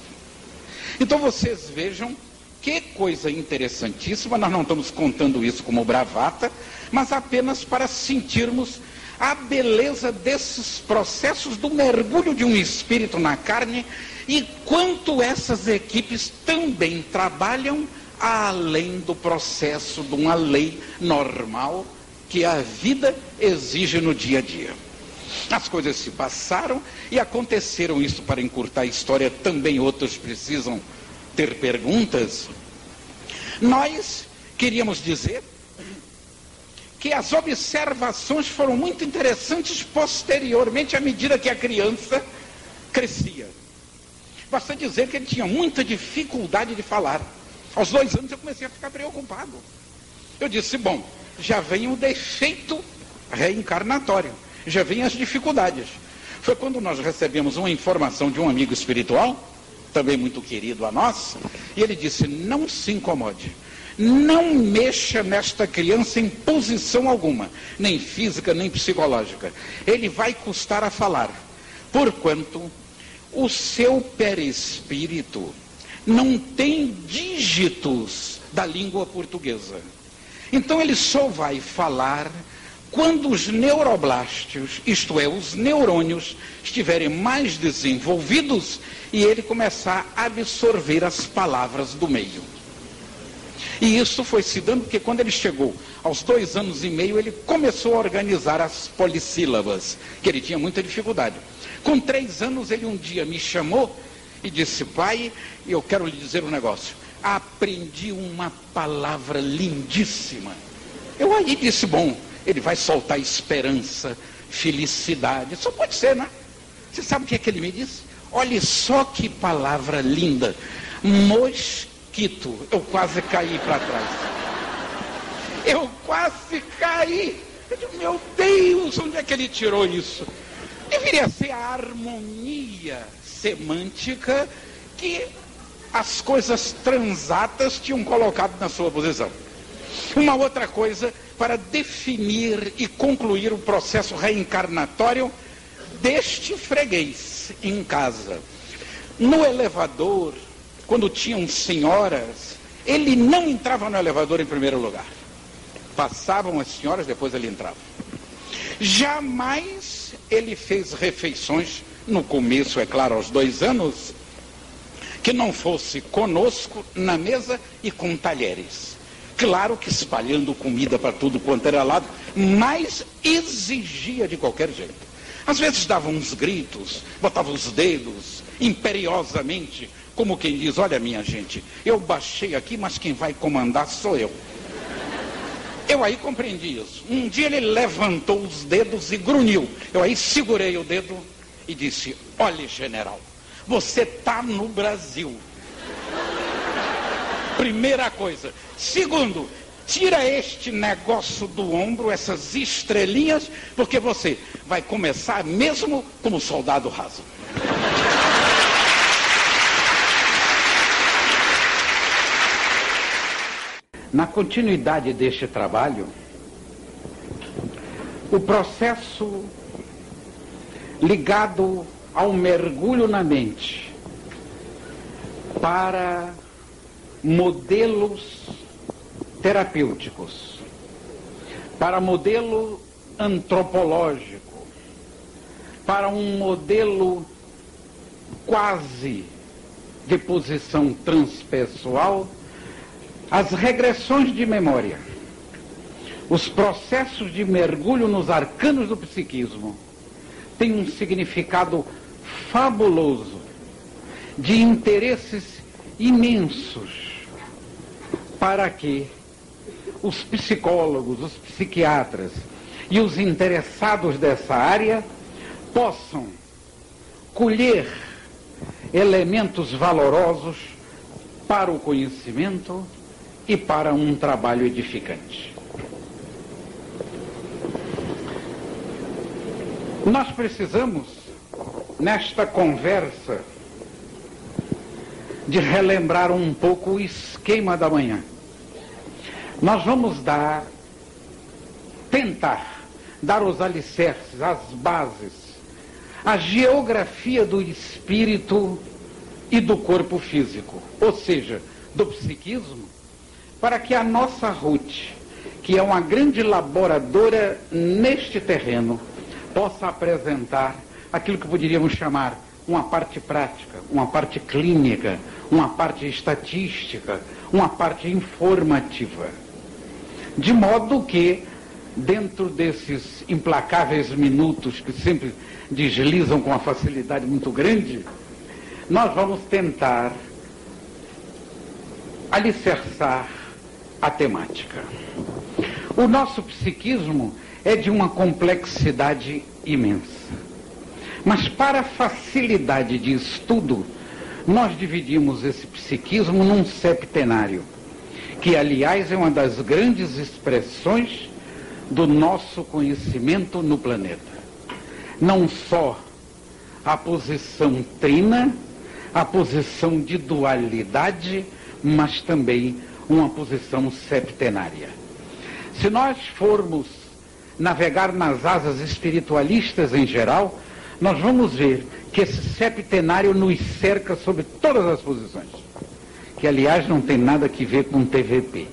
Então vocês vejam que coisa interessantíssima, nós não estamos contando isso como bravata, mas apenas para sentirmos a beleza desses processos do mergulho de um espírito na carne e quanto essas equipes também trabalham além do processo de uma lei normal que a vida exige no dia a dia. As coisas se passaram e aconteceram isso para encurtar a história. Também outros precisam ter perguntas. Nós queríamos dizer que as observações foram muito interessantes posteriormente à medida que a criança crescia. Basta dizer que ele tinha muita dificuldade de falar. Aos dois anos eu comecei a ficar preocupado. Eu disse: bom, já vem o defeito reencarnatório já vêm as dificuldades. Foi quando nós recebemos uma informação de um amigo espiritual, também muito querido a nós, e ele disse: não se incomode. Não mexa nesta criança em posição alguma, nem física, nem psicológica. Ele vai custar a falar, porquanto o seu perispírito não tem dígitos da língua portuguesa. Então ele só vai falar quando os neuroblastos, isto é, os neurônios, estiverem mais desenvolvidos e ele começar a absorver as palavras do meio. E isso foi se dando porque quando ele chegou aos dois anos e meio, ele começou a organizar as polissílabas, que ele tinha muita dificuldade. Com três anos, ele um dia me chamou e disse, pai, eu quero lhe dizer um negócio. Aprendi uma palavra lindíssima. Eu aí disse, bom, ele vai soltar esperança, felicidade. Só pode ser, né? Você sabe o que é que ele me disse? Olhe só que palavra linda. Mosquito. Eu quase caí para trás. Eu quase caí. Eu digo, meu Deus, onde é que ele tirou isso? Deveria ser a harmonia semântica que as coisas transatas tinham colocado na sua posição. Uma outra coisa para definir e concluir o processo reencarnatório deste freguês em casa. No elevador, quando tinham senhoras, ele não entrava no elevador em primeiro lugar. Passavam as senhoras, depois ele entrava. Jamais ele fez refeições, no começo, é claro, aos dois anos, que não fosse conosco na mesa e com talheres. Claro que espalhando comida para tudo quanto era lado, mas exigia de qualquer jeito. Às vezes dava uns gritos, botava os dedos imperiosamente, como quem diz: Olha, minha gente, eu baixei aqui, mas quem vai comandar sou eu. Eu aí compreendi isso. Um dia ele levantou os dedos e grunhiu. Eu aí segurei o dedo e disse: Olhe, general, você está no Brasil. Primeira coisa. Segundo, tira este negócio do ombro, essas estrelinhas, porque você vai começar mesmo como soldado raso. Na continuidade deste trabalho, o processo ligado ao mergulho na mente para modelos terapêuticos, para modelo antropológico, para um modelo quase de posição transpessoal as regressões de memória, os processos de mergulho nos arcanos do psiquismo têm um significado fabuloso, de interesses imensos, para que os psicólogos, os psiquiatras e os interessados dessa área possam colher elementos valorosos para o conhecimento e para um trabalho edificante. Nós precisamos, nesta conversa, de relembrar um pouco o esquema da manhã. Nós vamos dar, tentar dar os alicerces, as bases, a geografia do espírito e do corpo físico, ou seja, do psiquismo para que a nossa Ruth, que é uma grande laboradora neste terreno, possa apresentar aquilo que poderíamos chamar uma parte prática, uma parte clínica, uma parte estatística, uma parte informativa. De modo que, dentro desses implacáveis minutos que sempre deslizam com uma facilidade muito grande, nós vamos tentar alicerçar a temática. O nosso psiquismo é de uma complexidade imensa. Mas para facilidade de estudo, nós dividimos esse psiquismo num septenário, que aliás é uma das grandes expressões do nosso conhecimento no planeta. Não só a posição trina, a posição de dualidade, mas também uma posição septenária. Se nós formos navegar nas asas espiritualistas em geral, nós vamos ver que esse septenário nos cerca sobre todas as posições. Que, aliás, não tem nada que ver com TVP.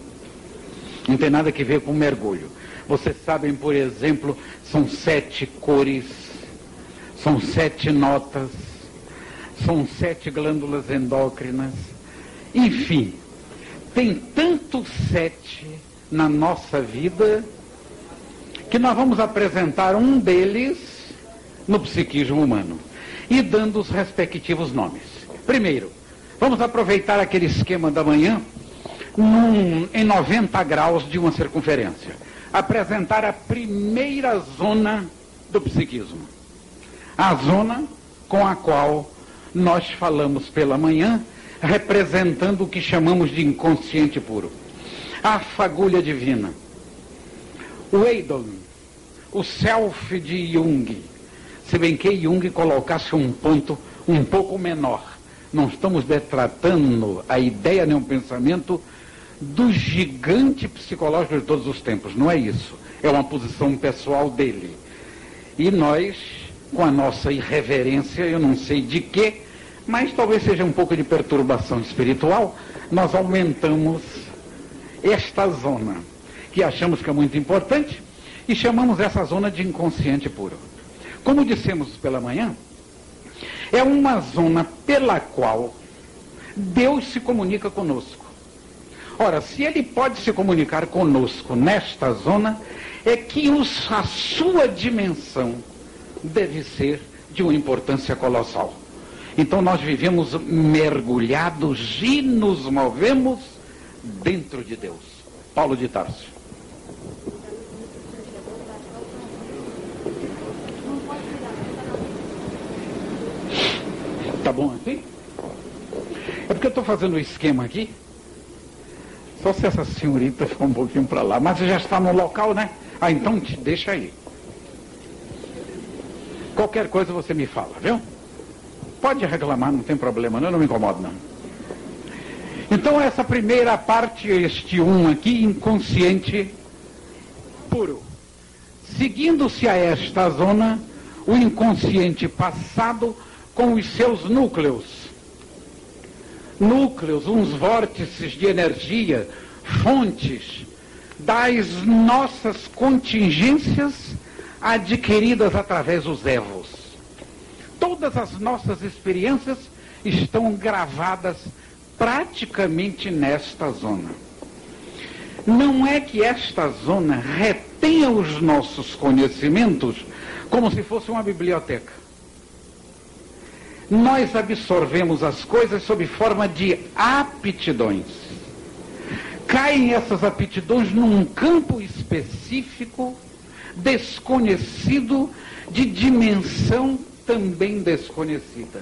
Não tem nada que ver com mergulho. Vocês sabem, por exemplo, são sete cores, são sete notas, são sete glândulas endócrinas. Enfim, tem tanto sete na nossa vida que nós vamos apresentar um deles no psiquismo humano e dando os respectivos nomes. Primeiro, vamos aproveitar aquele esquema da manhã num, em 90 graus de uma circunferência. Apresentar a primeira zona do psiquismo. A zona com a qual nós falamos pela manhã, representando o que chamamos de inconsciente puro. A fagulha divina. O Eidon, o self de Jung. Se bem que Jung colocasse um ponto um pouco menor. Não estamos detratando a ideia nem o pensamento do gigante psicológico de todos os tempos. Não é isso. É uma posição pessoal dele. E nós, com a nossa irreverência, eu não sei de quê, mas talvez seja um pouco de perturbação espiritual, nós aumentamos esta zona, que achamos que é muito importante, e chamamos essa zona de inconsciente puro. Como dissemos pela manhã, é uma zona pela qual Deus se comunica conosco. Ora, se ele pode se comunicar conosco nesta zona, é que os, a sua dimensão deve ser de uma importância colossal. Então nós vivemos mergulhados e nos movemos dentro de Deus. Paulo de Tarso. Tá bom assim? É porque eu estou fazendo o um esquema aqui. Só se essa senhorita ficou um pouquinho para lá. Mas já está no local, né? Ah, então te deixa aí. Qualquer coisa você me fala, viu? Pode reclamar, não tem problema, não, eu não me incomodo, não. Então essa primeira parte, este um aqui, inconsciente puro. Seguindo-se a esta zona, o inconsciente passado com os seus núcleos. Núcleos, uns vórtices de energia, fontes das nossas contingências adquiridas através dos evos. Todas as nossas experiências estão gravadas praticamente nesta zona. Não é que esta zona retenha os nossos conhecimentos como se fosse uma biblioteca nós absorvemos as coisas sob forma de aptidões. Caem essas aptidões num campo específico, desconhecido, de dimensão também desconhecida.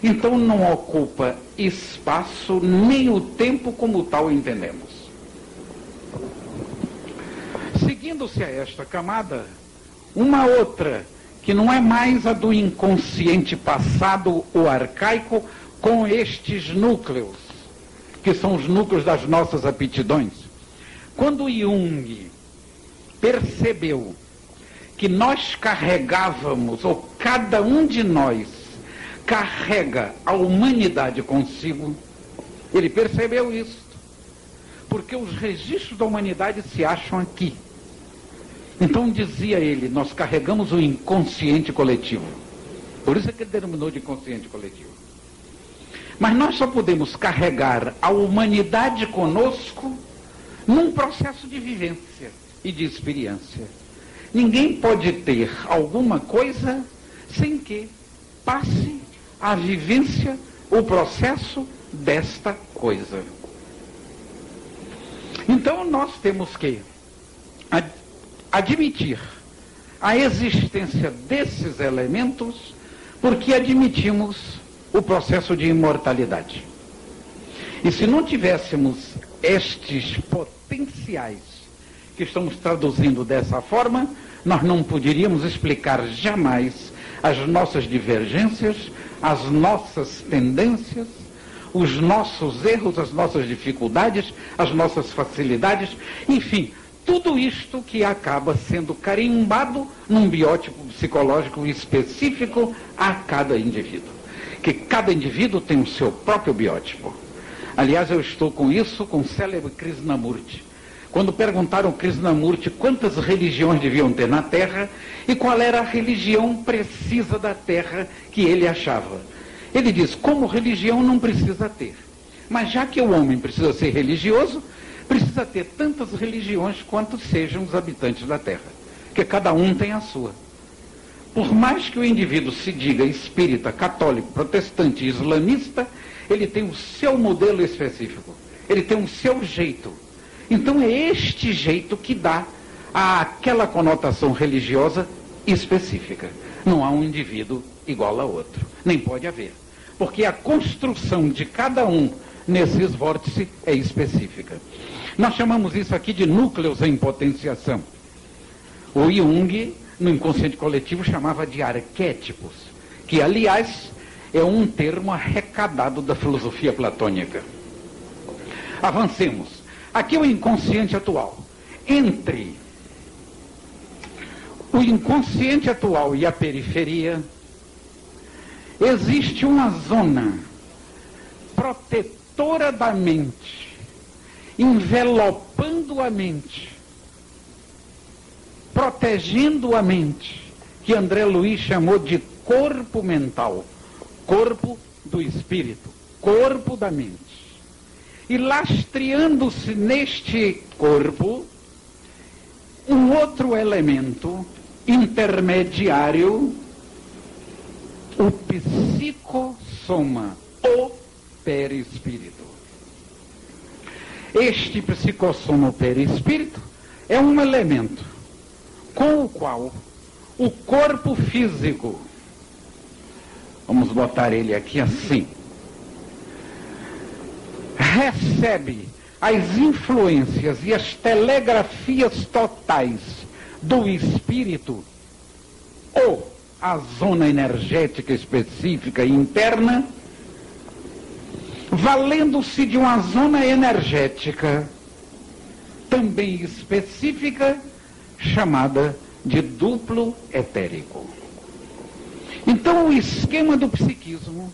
Então não ocupa espaço nem o tempo como tal entendemos. Seguindo-se a esta camada, uma outra que não é mais a do inconsciente passado ou arcaico com estes núcleos, que são os núcleos das nossas aptidões. Quando Jung percebeu que nós carregávamos, ou cada um de nós carrega a humanidade consigo, ele percebeu isso. Porque os registros da humanidade se acham aqui. Então dizia ele, nós carregamos o inconsciente coletivo. Por isso é que ele denominou de inconsciente coletivo. Mas nós só podemos carregar a humanidade conosco num processo de vivência e de experiência. Ninguém pode ter alguma coisa sem que passe a vivência, o processo desta coisa. Então nós temos que admitir a existência desses elementos porque admitimos o processo de imortalidade. E se não tivéssemos estes potenciais que estamos traduzindo dessa forma, nós não poderíamos explicar jamais as nossas divergências, as nossas tendências, os nossos erros, as nossas dificuldades, as nossas facilidades, enfim, tudo isto que acaba sendo carimbado num biótipo psicológico específico a cada indivíduo. Que cada indivíduo tem o seu próprio biótipo. Aliás, eu estou com isso com o célebre Krishnamurti. Quando perguntaram Krishnamurti quantas religiões deviam ter na Terra e qual era a religião precisa da Terra que ele achava. Ele diz, como religião não precisa ter. Mas já que o homem precisa ser religioso, precisa ter tantas religiões quanto sejam os habitantes da Terra, que cada um tem a sua. Por mais que o indivíduo se diga espírita, católico, protestante, islamista, ele tem o seu modelo específico, ele tem o seu jeito. Então é este jeito que dá àquela conotação religiosa específica. Não há um indivíduo igual a outro, nem pode haver. porque a construção de cada um nesses vórtices é específica. Nós chamamos isso aqui de núcleos em potenciação. O Jung, no inconsciente coletivo, chamava de arquétipos, que, aliás, é um termo arrecadado da filosofia platônica. Avancemos. Aqui é o inconsciente atual. Entre o inconsciente atual e a periferia, existe uma zona protetora da mente, envelopando a mente, protegendo a mente, que André Luiz chamou de corpo mental, corpo do espírito, corpo da mente. E lastreando-se neste corpo um outro elemento intermediário, o psicossoma, o perispírito. Este psicossoma, o perispírito, é um elemento com o qual o corpo físico, vamos botar ele aqui assim, recebe as influências e as telegrafias totais do espírito ou a zona energética específica interna, valendo-se de uma zona energética também específica chamada de duplo etérico. Então o esquema do psiquismo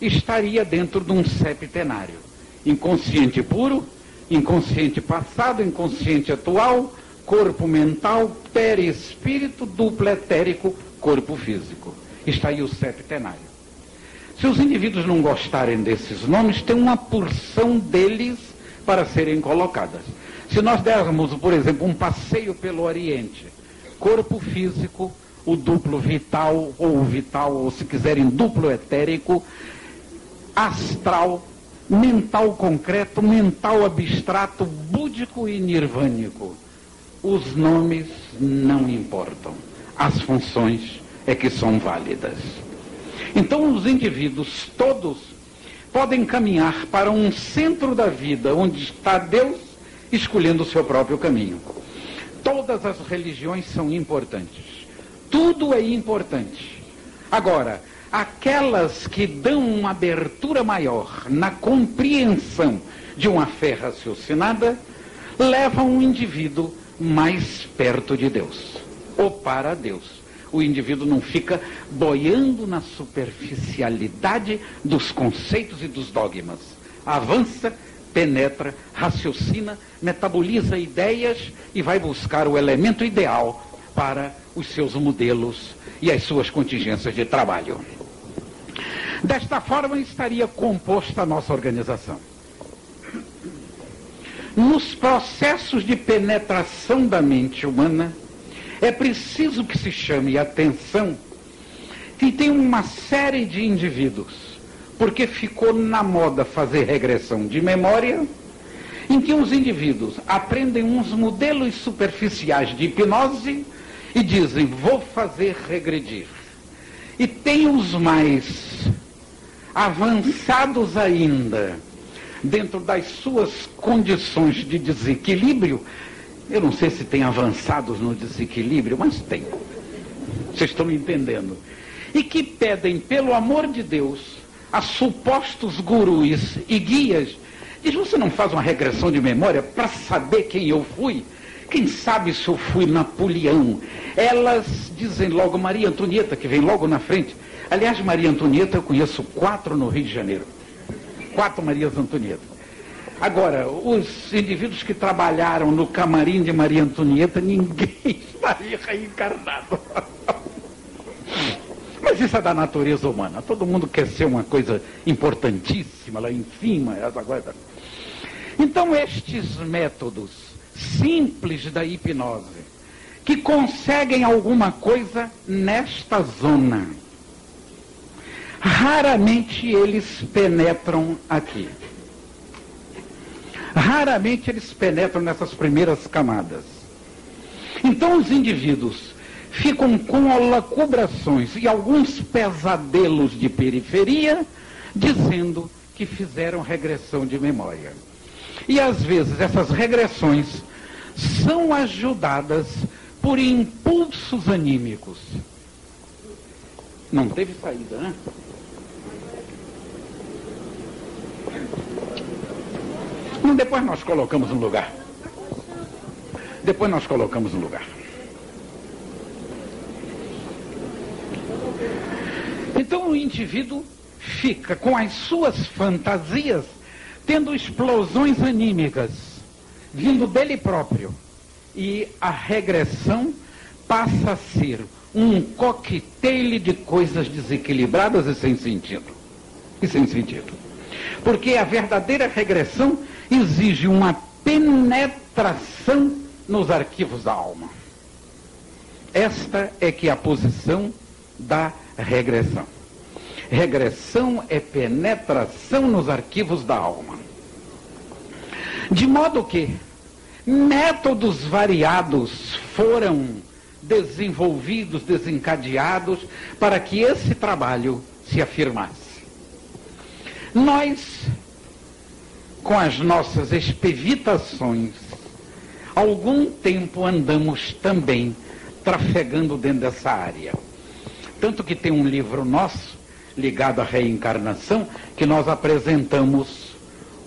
estaria dentro de um septenário. Inconsciente puro, inconsciente passado, inconsciente atual, corpo mental, perispírito, duplo etérico, corpo físico. Está aí o septenário. Se os indivíduos não gostarem desses nomes, tem uma porção deles para serem colocadas. Se nós dermos, por exemplo, um passeio pelo Oriente, corpo físico, o duplo vital, ou o vital, ou se quiserem, duplo etérico, astral, mental concreto, mental abstrato, búdico e nirvânico. Os nomes não importam, as funções é que são válidas. Então, os indivíduos todos podem caminhar para um centro da vida onde está Deus escolhendo o seu próprio caminho. Todas as religiões são importantes. Tudo é importante. Agora, aquelas que dão uma abertura maior na compreensão de uma fé raciocinada, levam o indivíduo mais perto de Deus, ou para Deus. O indivíduo não fica boiando na superficialidade dos conceitos e dos dogmas. Avança, penetra, raciocina, metaboliza ideias e vai buscar o elemento ideal para os seus modelos e as suas contingências de trabalho. Desta forma estaria composta a nossa organização. Nos processos de penetração da mente humana, é preciso que se chame atenção que tem uma série de indivíduos, porque ficou na moda fazer regressão de memória, em que os indivíduos aprendem uns modelos superficiais de hipnose e dizem, vou fazer regredir. E tem os mais avançados ainda, dentro das suas condições de desequilíbrio, eu não sei se tem avançados no desequilíbrio, mas tem. Vocês estão me entendendo? E que pedem, pelo amor de Deus, a supostos gurus e guias, diz, você não faz uma regressão de memória para saber quem eu fui? Quem sabe se eu fui Napoleão? Elas dizem logo Maria Antonieta, que vem logo na frente. Aliás, Maria Antonieta, eu conheço quatro no Rio de Janeiro. Quatro Marias Antonieta. Agora, os indivíduos que trabalharam no camarim de Maria Antonieta, ninguém estaria reencarnado. Mas isso é da natureza humana. Todo mundo quer ser uma coisa importantíssima lá em cima. Coisa. Então, estes métodos simples da hipnose, que conseguem alguma coisa nesta zona, raramente eles penetram aqui. Raramente eles penetram nessas primeiras camadas. Então os indivíduos ficam com holacubrações e alguns pesadelos de periferia, dizendo que fizeram regressão de memória. E às vezes essas regressões são ajudadas por impulsos anímicos. Não teve saída, né? Não, depois nós colocamos no lugar. Depois nós colocamos no lugar. Então o indivíduo fica com as suas fantasias tendo explosões anímicas vindo dele próprio. E a regressão passa a ser um coquetel de coisas desequilibradas e sem sentido. E sem sentido. Porque a verdadeira regressão exige uma penetração nos arquivos da alma. Esta é que é a posição da regressão. Regressão é penetração nos arquivos da alma. De modo que métodos variados foram desenvolvidos, desencadeados, para que esse trabalho se afirmasse. Nós, com as nossas expevitações, algum tempo andamos também trafegando dentro dessa área. Tanto que tem um livro nosso, ligado à reencarnação, que nós apresentamos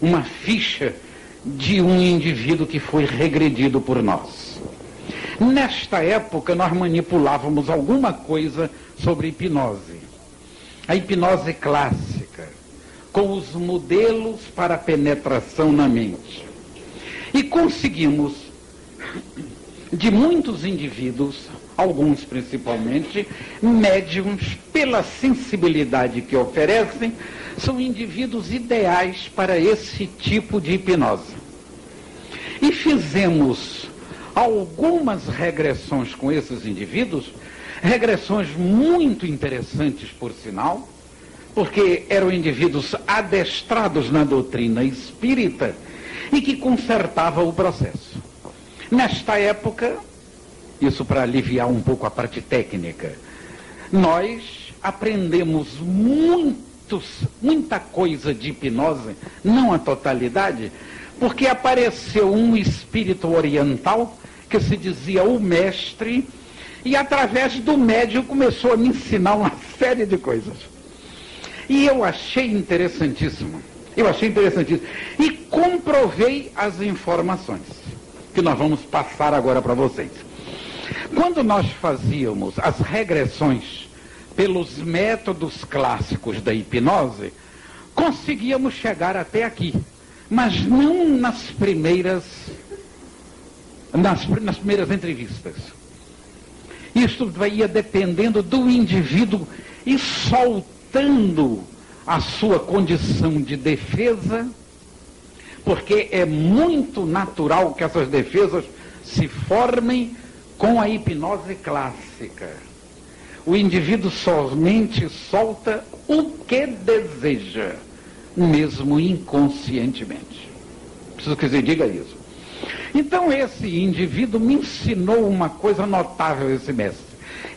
uma ficha de um indivíduo que foi regredido por nós. Nesta época, nós manipulávamos alguma coisa sobre hipnose. A hipnose clássica, com os modelos para penetração na mente. E conseguimos, de muitos indivíduos, alguns principalmente, médiums, pela sensibilidade que oferecem, são indivíduos ideais para esse tipo de hipnose. E fizemos algumas regressões com esses indivíduos, regressões muito interessantes, por sinal, porque eram indivíduos adestrados na doutrina espírita e que consertavam o processo. Nesta época, isso para aliviar um pouco a parte técnica, nós aprendemos muitos, muita coisa de hipnose, não a totalidade, porque apareceu um espírito oriental que se dizia o mestre, e através do médium começou a me ensinar uma série de coisas. E eu achei interessantíssimo. Eu achei interessantíssimo. E comprovei as informações que nós vamos passar agora para vocês. Quando nós fazíamos as regressões pelos métodos clássicos da hipnose, conseguíamos chegar até aqui, mas não nas primeiras nas, nas primeiras entrevistas. Isto ia dependendo do indivíduo e soltando a sua condição de defesa, porque é muito natural que essas defesas se formem com a hipnose clássica. O indivíduo somente solta o que deseja, mesmo inconscientemente. Preciso que você diga isso. Então esse indivíduo me ensinou uma coisa notável, esse mestre.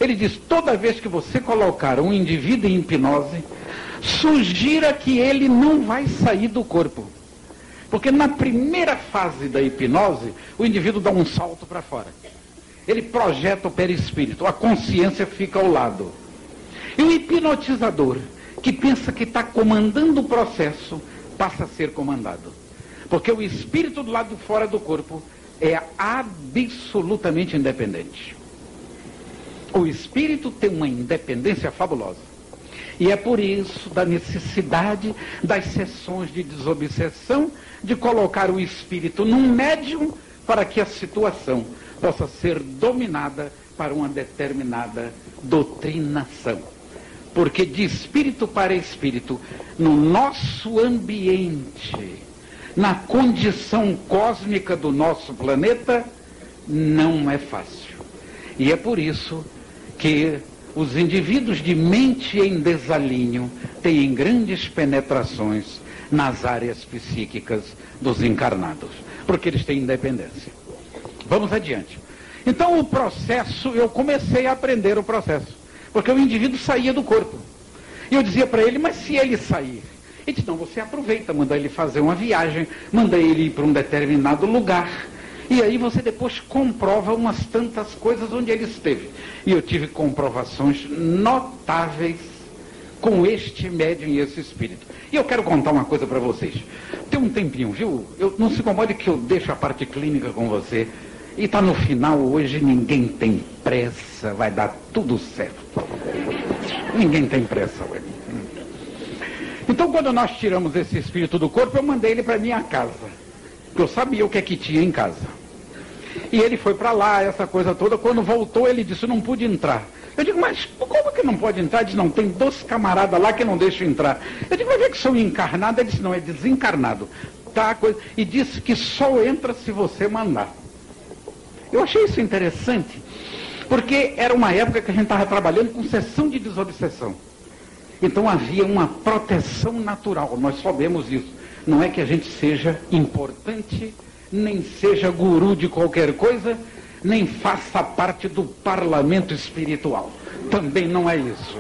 Ele diz, toda vez que você colocar um indivíduo em hipnose, sugira que ele não vai sair do corpo. Porque na primeira fase da hipnose, o indivíduo dá um salto para fora ele projeta o perispírito, a consciência fica ao lado. E o hipnotizador, que pensa que está comandando o processo, passa a ser comandado. Porque o espírito do lado de fora do corpo é absolutamente independente. O espírito tem uma independência fabulosa. E é por isso da necessidade das sessões de desobsessão, de colocar o espírito num médium para que a situação possa ser dominada para uma determinada doutrinação. Porque de espírito para espírito, no nosso ambiente, na condição cósmica do nosso planeta, não é fácil. E é por isso que os indivíduos de mente em desalinho têm grandes penetrações nas áreas psíquicas dos encarnados, porque eles têm independência. Vamos adiante. Então o processo, eu comecei a aprender o processo. Porque o indivíduo saía do corpo. E eu dizia para ele, mas se ele sair? Ele disse, não, você aproveita, manda ele fazer uma viagem, manda ele ir para um determinado lugar. E aí você depois comprova umas tantas coisas onde ele esteve. E eu tive comprovações notáveis com este médium e esse espírito. E eu quero contar uma coisa para vocês. Tem um tempinho, viu? Eu, não se incomode que eu deixo a parte clínica com você. E está no final hoje, ninguém tem pressa, vai dar tudo certo. Ninguém tem pressa hoje. Então, quando nós tiramos esse espírito do corpo, eu mandei ele para minha casa. Porque eu sabia o que é que tinha em casa. E ele foi para lá, essa coisa toda. Quando voltou, ele disse: não pude entrar. Eu digo, mas como que não pode entrar? Ele disse, não, tem dois camaradas lá que não deixam entrar. Eu digo, mas é que são encarnados? Ele disse, não, é desencarnado. Tá, coisa... E disse que só entra se você mandar. Eu achei isso interessante, porque era uma época que a gente estava trabalhando com sessão de desobsessão. Então havia uma proteção natural, nós sabemos isso. Não é que a gente seja importante, nem seja guru de qualquer coisa, nem faça parte do parlamento espiritual. Também não é isso.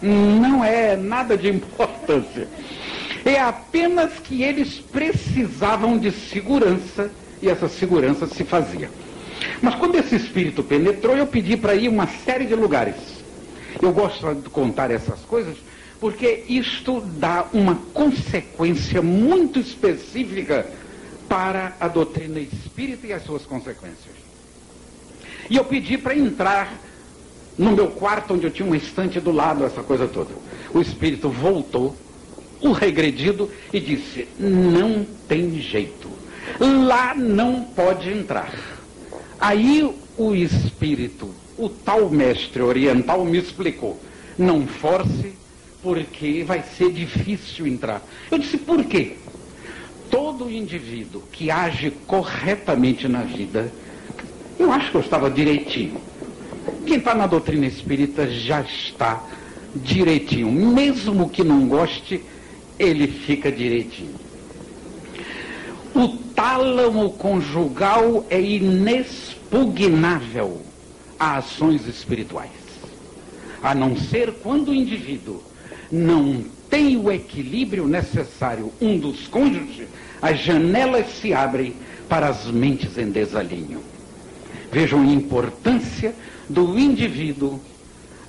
Não é nada de importância. É apenas que eles precisavam de segurança e essa segurança se fazia. Mas quando esse espírito penetrou, eu pedi para ir uma série de lugares. Eu gosto de contar essas coisas porque isto dá uma consequência muito específica para a doutrina espírita e as suas consequências. E eu pedi para entrar no meu quarto, onde eu tinha uma estante do lado, essa coisa toda. O espírito voltou, o regredido, e disse: Não tem jeito. Lá não pode entrar. Aí o espírito, o tal mestre oriental, me explicou: não force, porque vai ser difícil entrar. Eu disse: por quê? Todo indivíduo que age corretamente na vida, eu acho que eu estava direitinho. Quem está na doutrina espírita já está direitinho. Mesmo que não goste, ele fica direitinho. O tálamo conjugal é inexpugnável a ações espirituais. A não ser quando o indivíduo não tem o equilíbrio necessário, um dos cônjuges, as janelas se abrem para as mentes em desalinho. Vejam a importância do indivíduo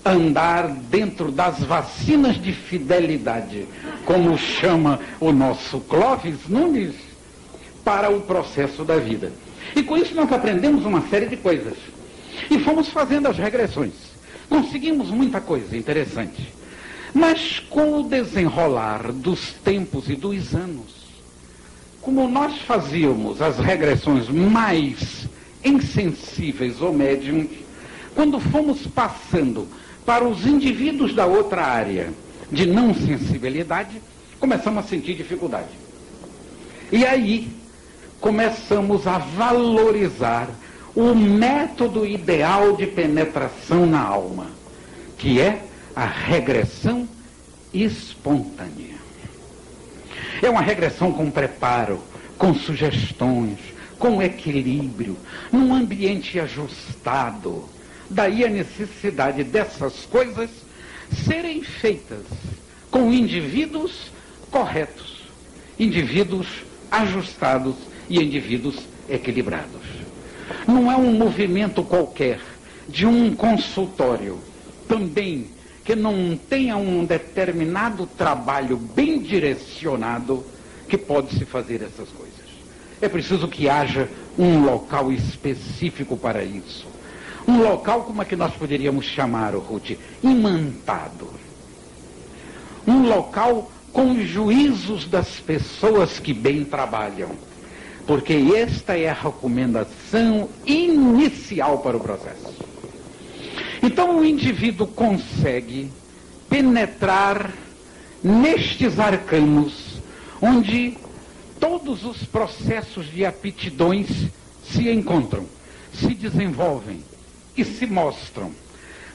andar dentro das vacinas de fidelidade, como chama o nosso Clóvis Nunes para o processo da vida. E com isso nós aprendemos uma série de coisas. E fomos fazendo as regressões. Conseguimos muita coisa interessante. Mas com o desenrolar dos tempos e dos anos, como nós fazíamos as regressões mais insensíveis ou médiums, quando fomos passando para os indivíduos da outra área de não sensibilidade, começamos a sentir dificuldade. E aí começamos a valorizar o método ideal de penetração na alma, que é a regressão espontânea. É uma regressão com preparo, com sugestões, com equilíbrio, num ambiente ajustado. Daí a necessidade dessas coisas serem feitas com indivíduos corretos, indivíduos ajustados e indivíduos equilibrados. Não é um movimento qualquer de um consultório também que não tenha um determinado trabalho bem direcionado que pode se fazer essas coisas. É preciso que haja um local específico para isso. Um local como é que nós poderíamos chamar, Ruth? Imantado. Um local com os juízos das pessoas que bem trabalham porque esta é a recomendação inicial para o processo. Então o indivíduo consegue penetrar nestes arcanos, onde todos os processos de aptidões se encontram, se desenvolvem e se mostram.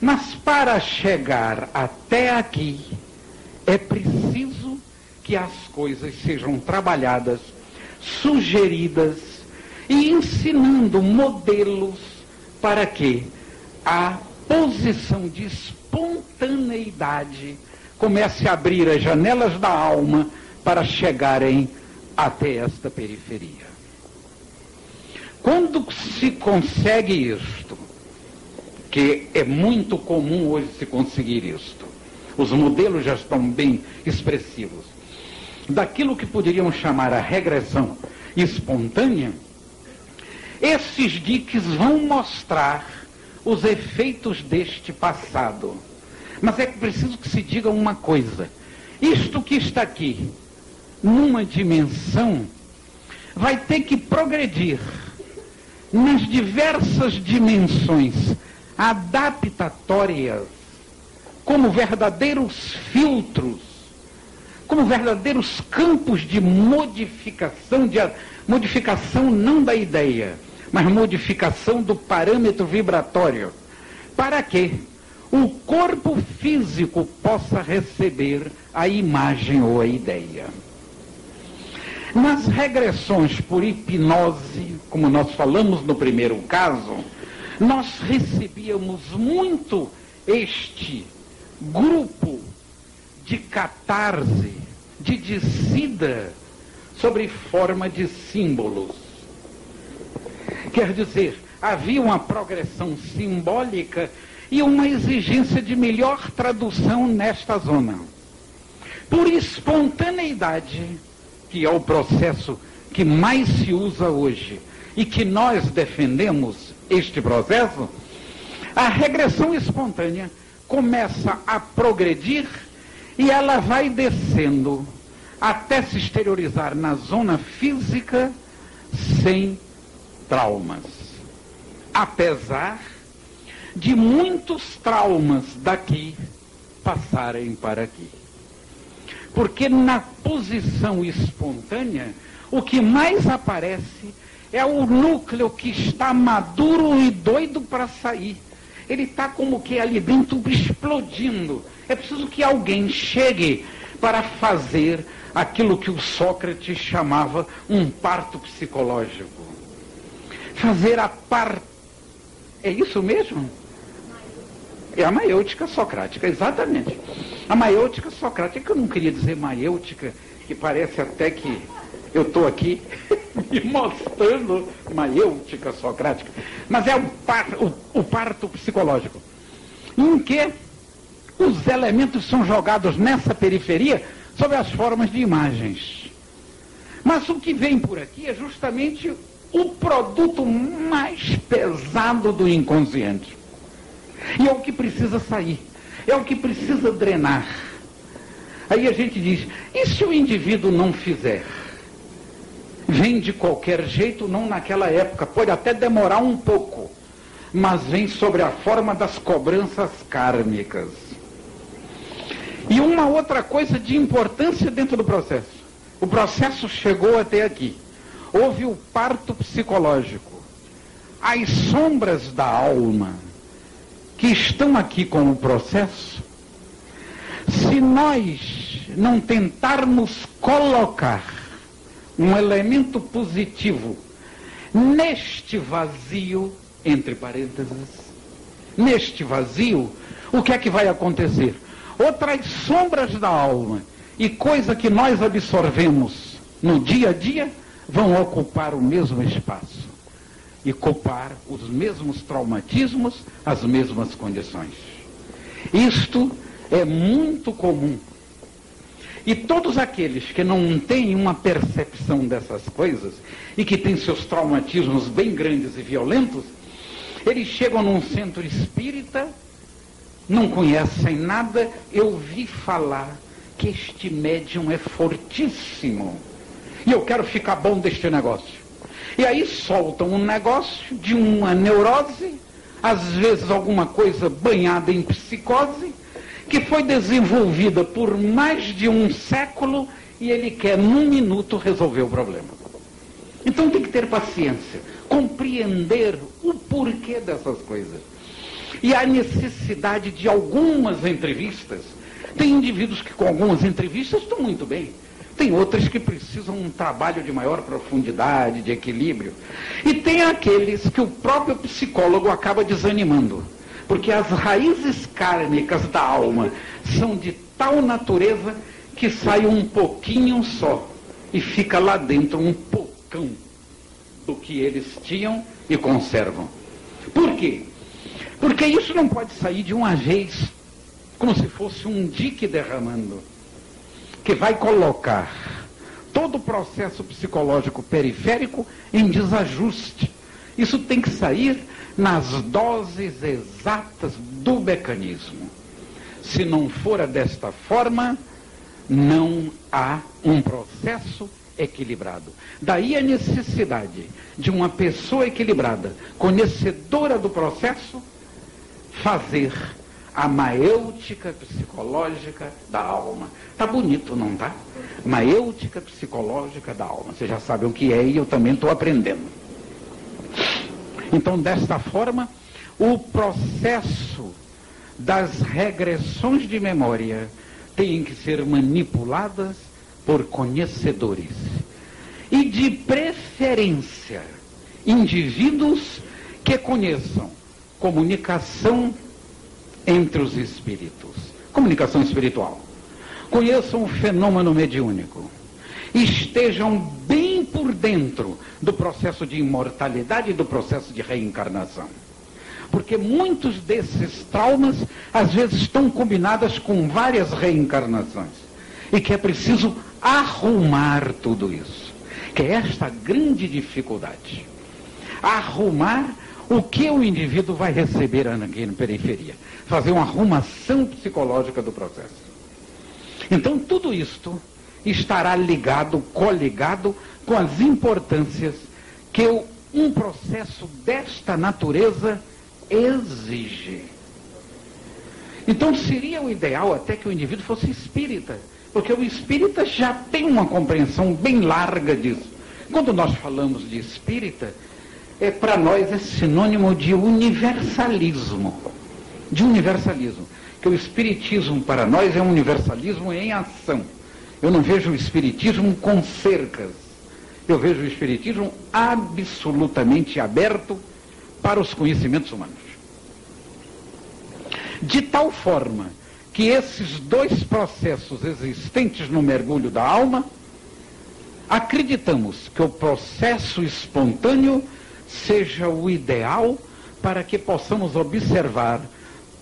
Mas para chegar até aqui, é preciso que as coisas sejam trabalhadas sugeridas e ensinando modelos para que a posição de espontaneidade comece a abrir as janelas da alma para chegarem até esta periferia. Quando se consegue isto, que é muito comum hoje se conseguir isto, os modelos já estão bem expressivos, daquilo que poderiam chamar a regressão espontânea, esses diques vão mostrar os efeitos deste passado. Mas é preciso que se diga uma coisa: isto que está aqui, numa dimensão, vai ter que progredir nas diversas dimensões adaptatórias, como verdadeiros filtros, como verdadeiros campos de modificação, de modificação não da ideia, mas modificação do parâmetro vibratório. Para que o corpo físico possa receber a imagem ou a ideia. Nas regressões por hipnose, como nós falamos no primeiro caso, nós recebíamos muito este grupo de catarse, de descida sobre forma de símbolos. Quer dizer, havia uma progressão simbólica e uma exigência de melhor tradução nesta zona. Por espontaneidade, que é o processo que mais se usa hoje e que nós defendemos este processo, a regressão espontânea começa a progredir e ela vai descendo até se exteriorizar na zona física sem traumas. Apesar de muitos traumas daqui passarem para aqui. Porque na posição espontânea, o que mais aparece é o núcleo que está maduro e doido para sair. Ele está como que ali dentro explodindo. É preciso que alguém chegue para fazer aquilo que o Sócrates chamava um parto psicológico. Fazer a par. É isso mesmo? É a maiêutica socrática, exatamente. A maiêutica socrática, que eu não queria dizer maiêutica, que parece até que eu estou aqui me mostrando maiêutica socrática. Mas é o, par, o, o parto psicológico. Em que os elementos são jogados nessa periferia sob as formas de imagens. Mas o que vem por aqui é justamente o produto mais pesado do inconsciente. E é o que precisa sair, é o que precisa drenar. Aí a gente diz: e se o indivíduo não fizer? Vem de qualquer jeito, não naquela época, pode até demorar um pouco, mas vem sobre a forma das cobranças kármicas. E uma outra coisa de importância dentro do processo. O processo chegou até aqui. Houve o parto psicológico. As sombras da alma que estão aqui com o processo, se nós não tentarmos colocar um elemento positivo neste vazio, entre parênteses, neste vazio, o que é que vai acontecer? Outras sombras da alma e coisa que nós absorvemos no dia a dia vão ocupar o mesmo espaço e copar os mesmos traumatismos, as mesmas condições. Isto é muito comum. E todos aqueles que não têm uma percepção dessas coisas e que têm seus traumatismos bem grandes e violentos, eles chegam num centro espírita, não conhecem nada, eu vi falar que este médium é fortíssimo. E eu quero ficar bom deste negócio. E aí soltam um negócio de uma neurose, às vezes alguma coisa banhada em psicose, que foi desenvolvida por mais de um século e ele quer, num minuto, resolver o problema. Então tem que ter paciência, compreender o porquê dessas coisas. E a necessidade de algumas entrevistas. Tem indivíduos que com algumas entrevistas estão muito bem Tem outras que precisam um trabalho de maior profundidade, de equilíbrio. E tem aqueles que o próprio psicólogo acaba desanimando. Porque as raízes kármicas da alma são de tal natureza que sai um pouquinho só e fica lá dentro um pocão do que eles tinham e conservam. Por quê? Porque isso não pode sair de uma vez, como se fosse um dique derramando que vai colocar todo o processo psicológico periférico em desajuste. Isso tem que sair nas doses exatas do mecanismo. Se não for desta forma, não há um processo equilibrado. Daí a necessidade de uma pessoa equilibrada, conhecedora do processo, fazer a maêutica psicológica da alma. Tá bonito, não tá? Maêutica psicológica da alma. Vocês já sabem o que é e eu também estou aprendendo. Então, desta forma, o processo das regressões de memória tem que ser manipuladas por conhecedores. E de preferência, indivíduos que conheçam comunicação entre os espíritos. Comunicação espiritual. Conheçam o fenômeno mediúnico. Estejam bem por dentro do processo de imortalidade e do processo de reencarnação. Porque muitos desses traumas, às vezes, estão combinados com várias reencarnações. E que é preciso arrumar tudo isso. Que é esta grande dificuldade. Arrumar o que o indivíduo vai receber aqui na periferia? Fazer uma arrumação psicológica do processo. Então, tudo isto estará ligado, coligado com as importâncias que um processo desta natureza exige. Então, seria o ideal até que o indivíduo fosse espírita, porque o espírita já tem uma compreensão bem larga disso. Quando nós falamos de espírita, é, para nós é sinônimo de universalismo. De universalismo. Que o espiritismo para nós é um universalismo em ação. Eu não vejo o espiritismo com cercas. Eu vejo o espiritismo absolutamente aberto para os conhecimentos humanos. De tal forma que esses dois processos existentes no mergulho da alma, acreditamos que o processo espontâneo seja o ideal para que possamos observar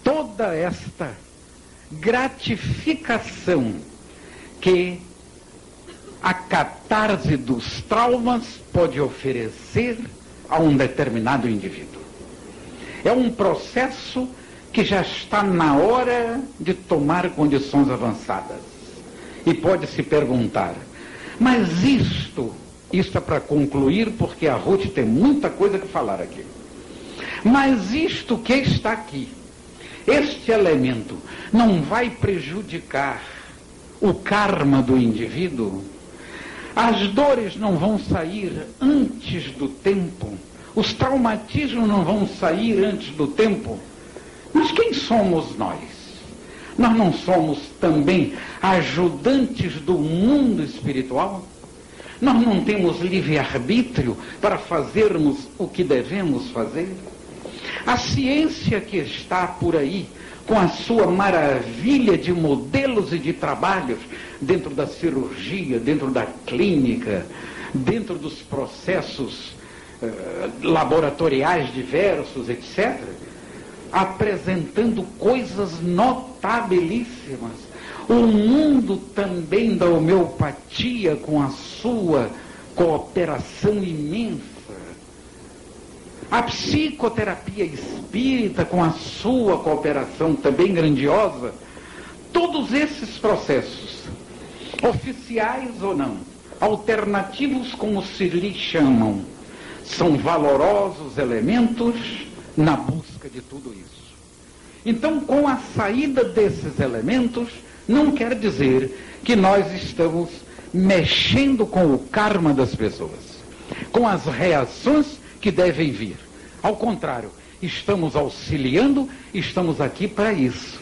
toda esta gratificação que a catarse dos traumas pode oferecer a um determinado indivíduo. É um processo que já está na hora de tomar condições avançadas. E pode se perguntar, mas isto isso é para concluir, porque a Ruth tem muita coisa que falar aqui. Mas isto que está aqui, este elemento, não vai prejudicar o karma do indivíduo? As dores não vão sair antes do tempo? Os traumatismos não vão sair antes do tempo? Mas quem somos nós? Nós não somos também ajudantes do mundo espiritual? Nós não temos livre-arbítrio para fazermos o que devemos fazer? A ciência que está por aí, com a sua maravilha de modelos e de trabalhos dentro da cirurgia, dentro da clínica, dentro dos processos uh, laboratoriais diversos, etc., apresentando coisas notabilíssimas o mundo também da homeopatia, com a sua cooperação imensa. A psicoterapia espírita, com a sua cooperação também grandiosa. Todos esses processos, oficiais ou não, alternativos como se lhe chamam, são valorosos elementos na busca de tudo isso. Então, com a saída desses elementos, não quer dizer que nós estamos mexendo com o karma das pessoas, com as reações que devem vir. Ao contrário, estamos auxiliando, estamos aqui para isso.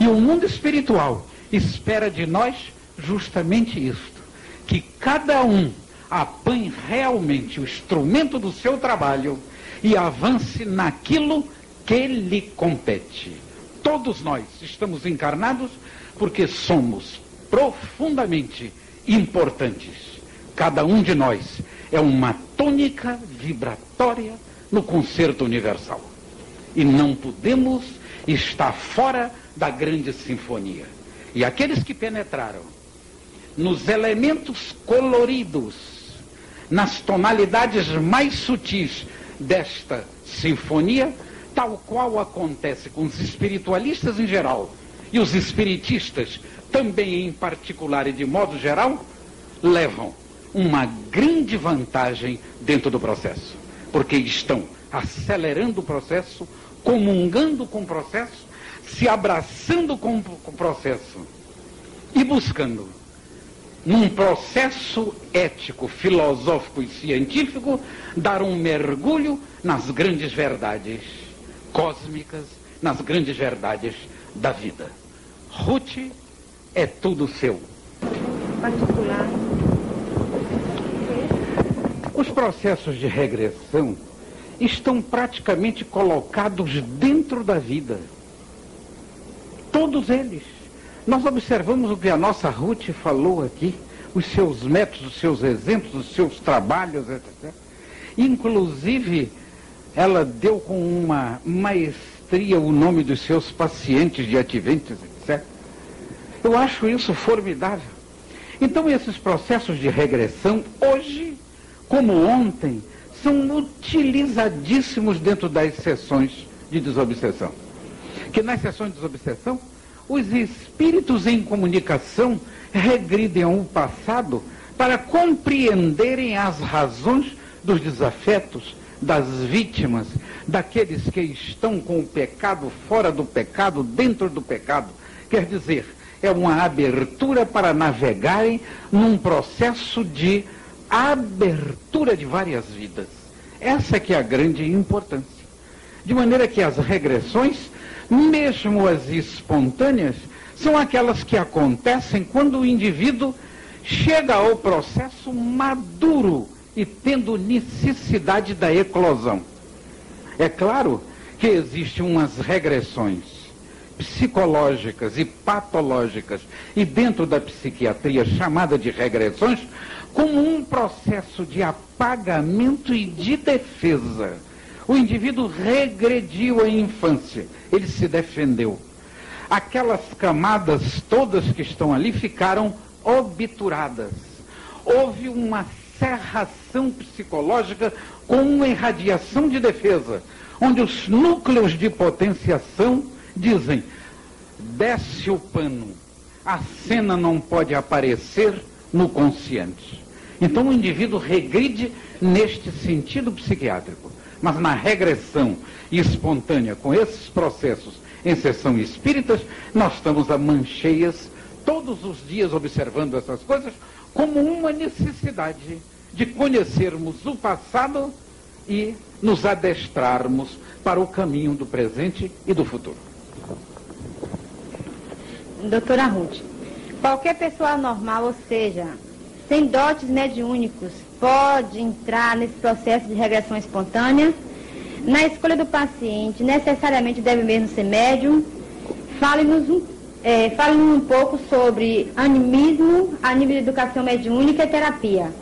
E o mundo espiritual espera de nós justamente isto: que cada um apanhe realmente o instrumento do seu trabalho e avance naquilo que lhe compete. Todos nós estamos encarnados porque somos profundamente importantes. Cada um de nós é uma tônica vibratória no concerto universal. E não podemos estar fora da grande sinfonia. E aqueles que penetraram nos elementos coloridos, nas tonalidades mais sutis desta sinfonia, tal qual acontece com os espiritualistas em geral e os espiritistas também em particular e de modo geral, levam uma grande vantagem dentro do processo, porque estão acelerando o processo, comungando com o processo, se abraçando com o processo e buscando, num processo ético, filosófico e científico, dar um mergulho nas grandes verdades cósmicas, nas grandes verdades da vida. Ruth é tudo seu. Particular. Os processos de regressão estão praticamente colocados dentro da vida. Todos eles. Nós observamos o que a nossa Ruth falou aqui, os seus métodos, os seus exemplos, os seus trabalhos, etc. Inclusive, ela deu com uma maestria o nome dos seus pacientes de ativentes, etc. Eu acho isso formidável. Então, esses processos de regressão, hoje, como ontem, são utilizadíssimos dentro das sessões de desobsessão. Que nas sessões de desobsessão, os espíritos em comunicação regridem ao passado para compreenderem as razões dos desafetos, das vítimas, daqueles que estão com o pecado fora do pecado, dentro do pecado. Quer dizer, é uma abertura para navegarem num processo de abertura de várias vidas. Essa que é a grande importância. De maneira que as regressões, mesmo as espontâneas, são aquelas que acontecem quando o indivíduo chega ao processo maduro e tendo necessidade da eclosão. É claro que existem umas regressões psicológicas e patológicas e dentro da psiquiatria chamada de regressões como um processo de apagamento e de defesa. O indivíduo regrediu à infância, ele se defendeu. Aquelas camadas todas que estão ali ficaram obturadas. Houve uma serração psicológica com uma irradiação de defesa, onde os núcleos de potenciação dizem: desce o pano, a cena não pode aparecer no consciente. Então o indivíduo regride neste sentido psiquiátrico. Mas na regressão espontânea com esses processos em sessão espíritas, nós estamos a mancheias todos os dias observando essas coisas como uma necessidade de conhecermos o passado e nos adestrarmos para o caminho do presente e do futuro.
Doutora Ruth, qualquer pessoa normal, ou seja, sem dotes mediúnicos, pode entrar nesse processo de regressão espontânea? Na escolha do paciente, necessariamente deve mesmo ser médium? Fale-nos um, é, fale um pouco sobre animismo, a nível de educação mediúnica e terapia.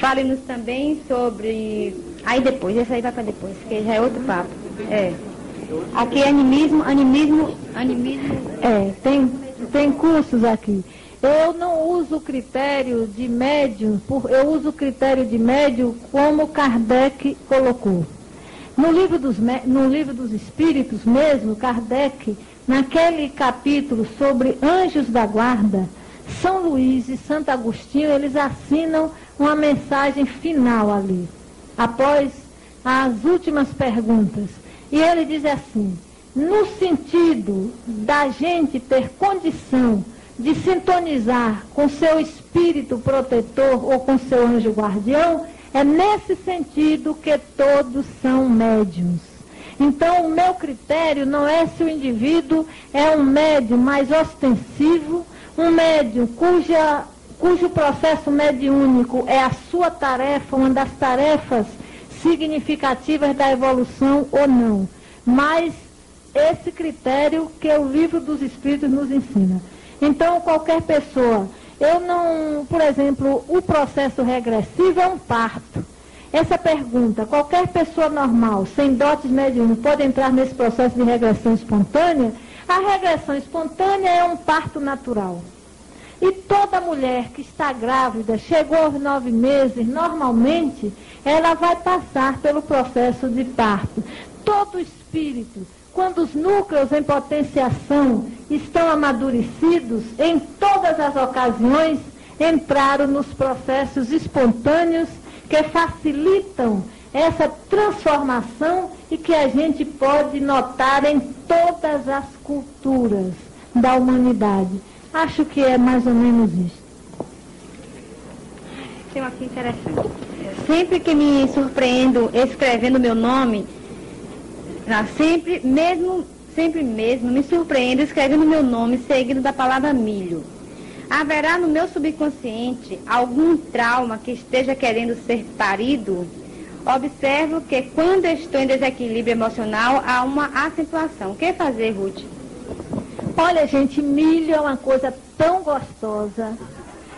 Fale-nos também sobre. Aí depois, esse aí vai para depois, que já é outro papo. É. Aqui é animismo, animismo, animismo.
É, tem tem cursos aqui. Eu não uso o critério de médio, eu uso o critério de médio como Kardec colocou. No livro, dos, no livro dos Espíritos mesmo, Kardec, naquele capítulo sobre anjos da guarda, São Luís e Santo Agostinho, eles assinam uma mensagem final ali, após as últimas perguntas. E ele diz assim: no sentido da gente ter condição de sintonizar com seu espírito protetor ou com seu anjo guardião, é nesse sentido que todos são médiums. Então, o meu critério não é se o indivíduo é um médium mais ostensivo, um médium cuja, cujo processo mediúnico é a sua tarefa, uma das tarefas significativas da evolução ou não. Mas esse critério que o livro dos Espíritos nos ensina. Então, qualquer pessoa, eu não, por exemplo, o processo regressivo é um parto. Essa pergunta, qualquer pessoa normal, sem dotes mediúnicos, pode entrar nesse processo de regressão espontânea? A regressão espontânea é um parto natural. E toda mulher que está grávida, chegou aos nove meses, normalmente, ela vai passar pelo processo de parto. Todo espírito, quando os núcleos em potenciação estão amadurecidos, em todas as ocasiões, entraram nos processos espontâneos que facilitam essa transformação e que a gente pode notar em todas as culturas da humanidade. Acho que é mais ou menos isso.
Tem uma aqui interessante. Sempre que me surpreendo escrevendo meu nome, não, sempre, mesmo, sempre mesmo, me surpreendo escrevendo meu nome seguido da palavra milho. Haverá no meu subconsciente algum trauma que esteja querendo ser parido? Observo que quando estou em desequilíbrio emocional há uma acentuação. O que fazer, Ruth?
Olha, gente, milho é uma coisa tão gostosa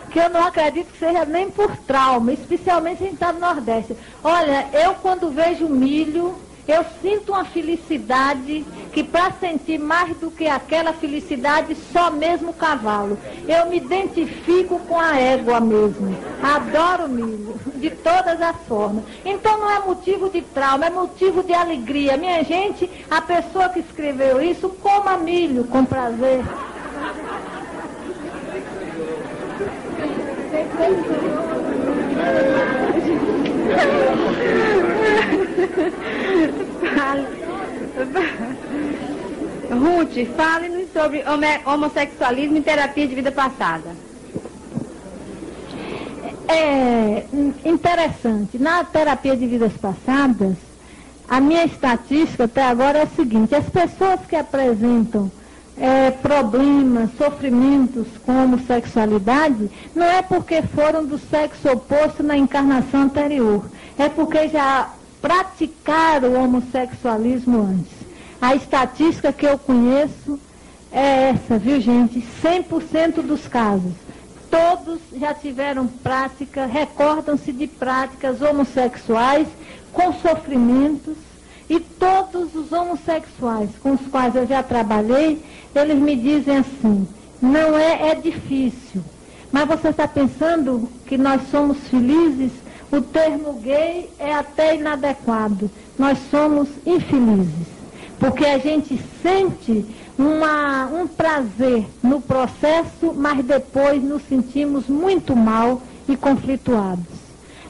que eu não acredito que seja nem por trauma, especialmente se a gente está no Nordeste. Olha, eu quando vejo milho, eu sinto uma felicidade que para sentir mais do que aquela felicidade, só mesmo cavalo. Eu me identifico com a égua mesmo. Adoro milho, de todas as formas. Então não é motivo de trauma, é motivo de alegria. Minha gente, a pessoa que escreveu isso, coma milho com prazer.
Ruth, fale-nos sobre homossexualismo e terapia de vida passada.
É interessante. Na terapia de vidas passadas, a minha estatística até agora é a seguinte: as pessoas que apresentam é, problemas, sofrimentos com homossexualidade, não é porque foram do sexo oposto na encarnação anterior, é porque já praticaram o homossexualismo antes. A estatística que eu conheço é essa, viu gente? 100% dos casos. Todos já tiveram prática, recordam-se de práticas homossexuais com sofrimentos. E todos os homossexuais com os quais eu já trabalhei, eles me dizem assim, não é, é difícil. Mas você está pensando que nós somos felizes? O termo gay é até inadequado. Nós somos infelizes. Porque a gente sente uma, um prazer no processo, mas depois nos sentimos muito mal e conflituados.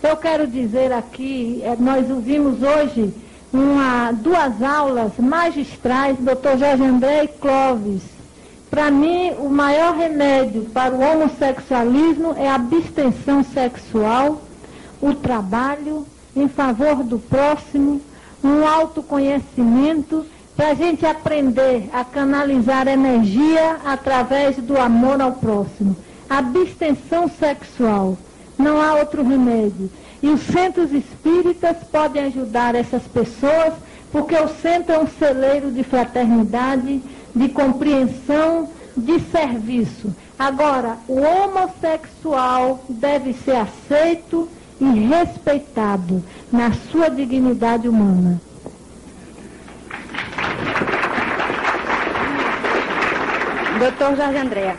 Eu quero dizer aqui, eh, nós ouvimos hoje uma, duas aulas magistrais, doutor Jorge André e Clóvis. Para mim, o maior remédio para o homossexualismo é a abstenção sexual o trabalho em favor do próximo, um autoconhecimento para a gente aprender a canalizar energia através do amor ao próximo. Abstenção sexual. Não há outro remédio. E os centros espíritas podem ajudar essas pessoas, porque o centro é um celeiro de fraternidade, de compreensão, de serviço. Agora, o homossexual deve ser aceito e respeitado na sua dignidade humana.
Doutor Jorge André,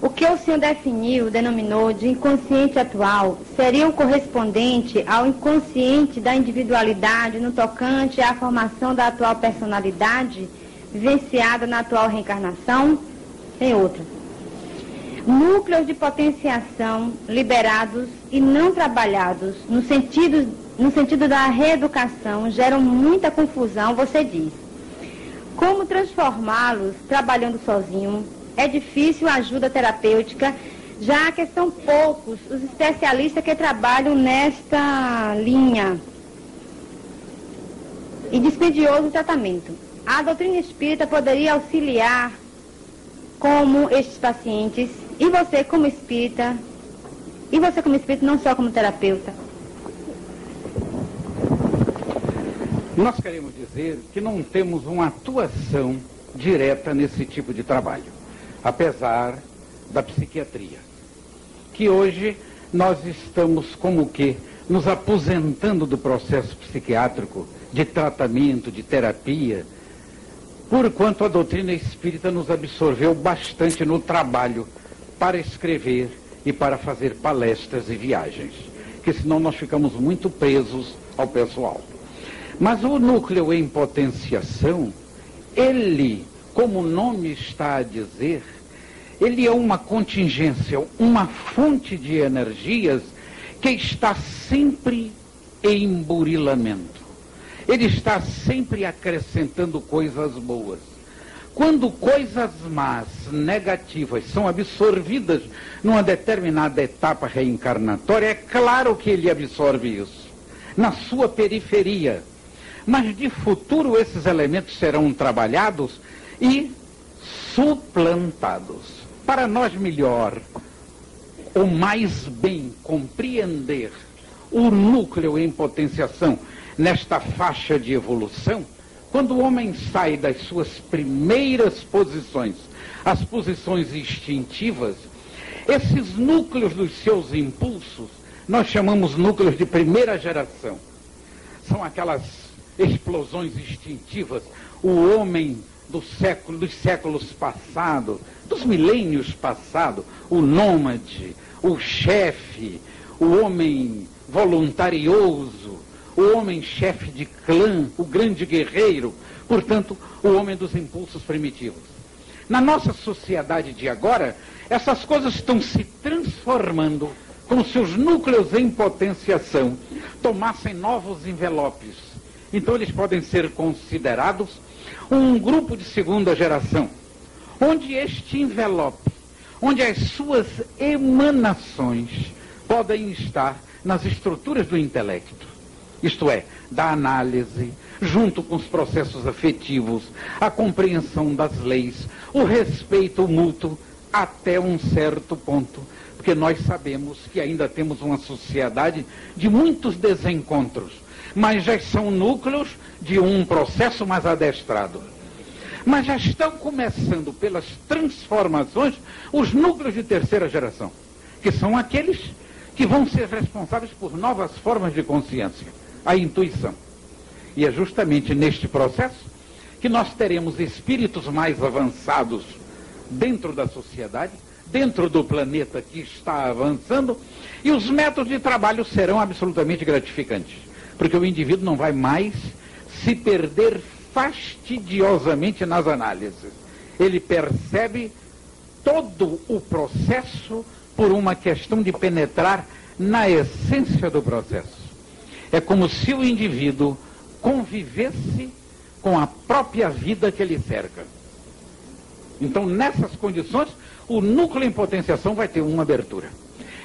o que o senhor definiu, denominou de inconsciente atual, seria o correspondente ao inconsciente da individualidade no tocante à formação da atual personalidade vivenciada na atual reencarnação? Tem outra núcleos de potenciação liberados e não trabalhados no sentido, no sentido da reeducação geram muita confusão, você diz. Como transformá-los trabalhando sozinho? É difícil a ajuda terapêutica, já que são poucos os especialistas que trabalham nesta linha. E dispendioso o tratamento. A doutrina espírita poderia auxiliar como estes pacientes e você, como espírita, E você como espírito, não só como terapeuta?
Nós queremos dizer que não temos uma atuação direta nesse tipo de trabalho, apesar da psiquiatria. Que hoje nós estamos como que nos aposentando do processo psiquiátrico, de tratamento, de terapia, por quanto a doutrina espírita nos absorveu bastante no trabalho para escrever e para fazer palestras e viagens, que senão nós ficamos muito presos ao pessoal. Mas o núcleo em potenciação, ele, como o nome está a dizer, ele é uma contingência, uma fonte de energias que está sempre em burilamento. Ele está sempre acrescentando coisas boas. Quando coisas más, negativas, são absorvidas numa determinada etapa reencarnatória, é claro que ele absorve isso. Na sua periferia. Mas de futuro esses elementos serão trabalhados e suplantados. Para nós melhor ou mais bem compreender o núcleo em potenciação nesta faixa de evolução, quando o homem sai das suas primeiras posições, as posições instintivas, esses núcleos dos seus impulsos, nós chamamos núcleos de primeira geração. São aquelas explosões instintivas. O homem do século, dos séculos passados, dos milênios passados, o nômade, o chefe, o homem voluntarioso, o homem chefe de clã, o grande guerreiro, portanto, o homem dos impulsos primitivos. Na nossa sociedade de agora, essas coisas estão se transformando como se os núcleos em potenciação tomassem novos envelopes. Então eles podem ser considerados um grupo de segunda geração, onde este envelope, onde as suas emanações podem estar nas estruturas do intelecto, isto é, da análise, junto com os processos afetivos, a compreensão das leis, o respeito mútuo, até um certo ponto, porque nós sabemos que ainda temos uma sociedade de muitos desencontros mas já são núcleos de um processo mais adestrado. Mas já estão começando pelas transformações os núcleos de terceira geração, que são aqueles que vão ser responsáveis por novas formas de consciência, a intuição. E é justamente neste processo que nós teremos espíritos mais avançados dentro da sociedade, dentro do planeta que está avançando, e os métodos de trabalho serão absolutamente gratificantes porque o indivíduo não vai mais se perder fastidiosamente nas análises. Ele percebe todo o processo por uma questão de penetrar na essência do processo. É como se o indivíduo convivesse com a própria vida que ele cerca. Então, nessas condições, o núcleo em potenciação vai ter uma abertura.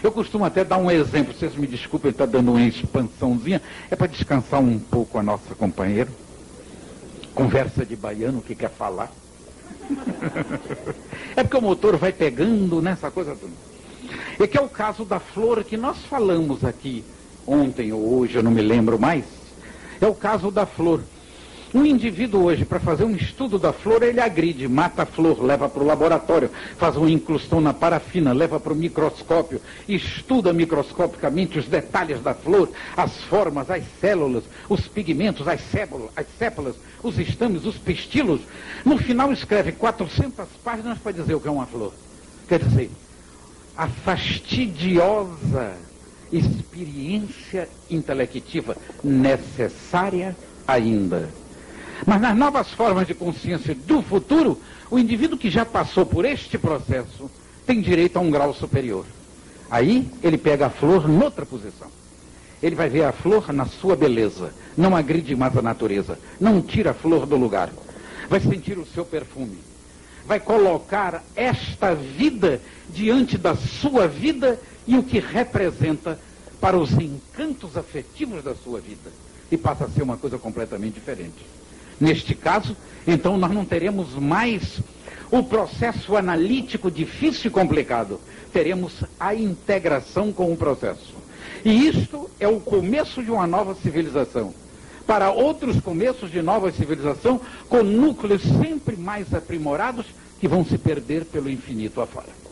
Eu costumo até dar um exemplo, vocês me desculpem, está dando uma expansãozinha, é para descansar um pouco a nossa companheira. Conversa de baiano que quer falar. é porque o motor vai pegando nessa coisa toda. E que é o caso da flor que nós falamos aqui ontem ou hoje, eu não me lembro mais. É o caso da flor. Um indivíduo hoje, para fazer um estudo da flor, ele agride, mata a flor, leva para o laboratório, faz uma incrustão na parafina, leva para o microscópio, estuda microscopicamente os detalhes da flor, as formas, as células, os pigmentos, as sépalas, as sépalas os estames, os pistilos. No final escreve 400 páginas para dizer o que é uma flor. Quer dizer, a fastidiosa experiência intelectiva necessária ainda mas nas novas formas de consciência do futuro, o indivíduo que já passou por este processo tem direito a um grau superior. Aí ele pega a flor noutra posição. Ele vai ver a flor na sua beleza, não agride mais a natureza, não tira a flor do lugar. Vai sentir o seu perfume. Vai colocar esta vida diante da sua vida e o que representa para os encantos afetivos da sua vida. E passa a ser uma coisa completamente diferente. Neste caso, então nós não teremos mais o processo analítico difícil e complicado. Teremos a integração com o processo. E isto é o começo de uma nova civilização. Para outros começos de nova civilização, com núcleos sempre mais aprimorados que vão se perder pelo infinito afora.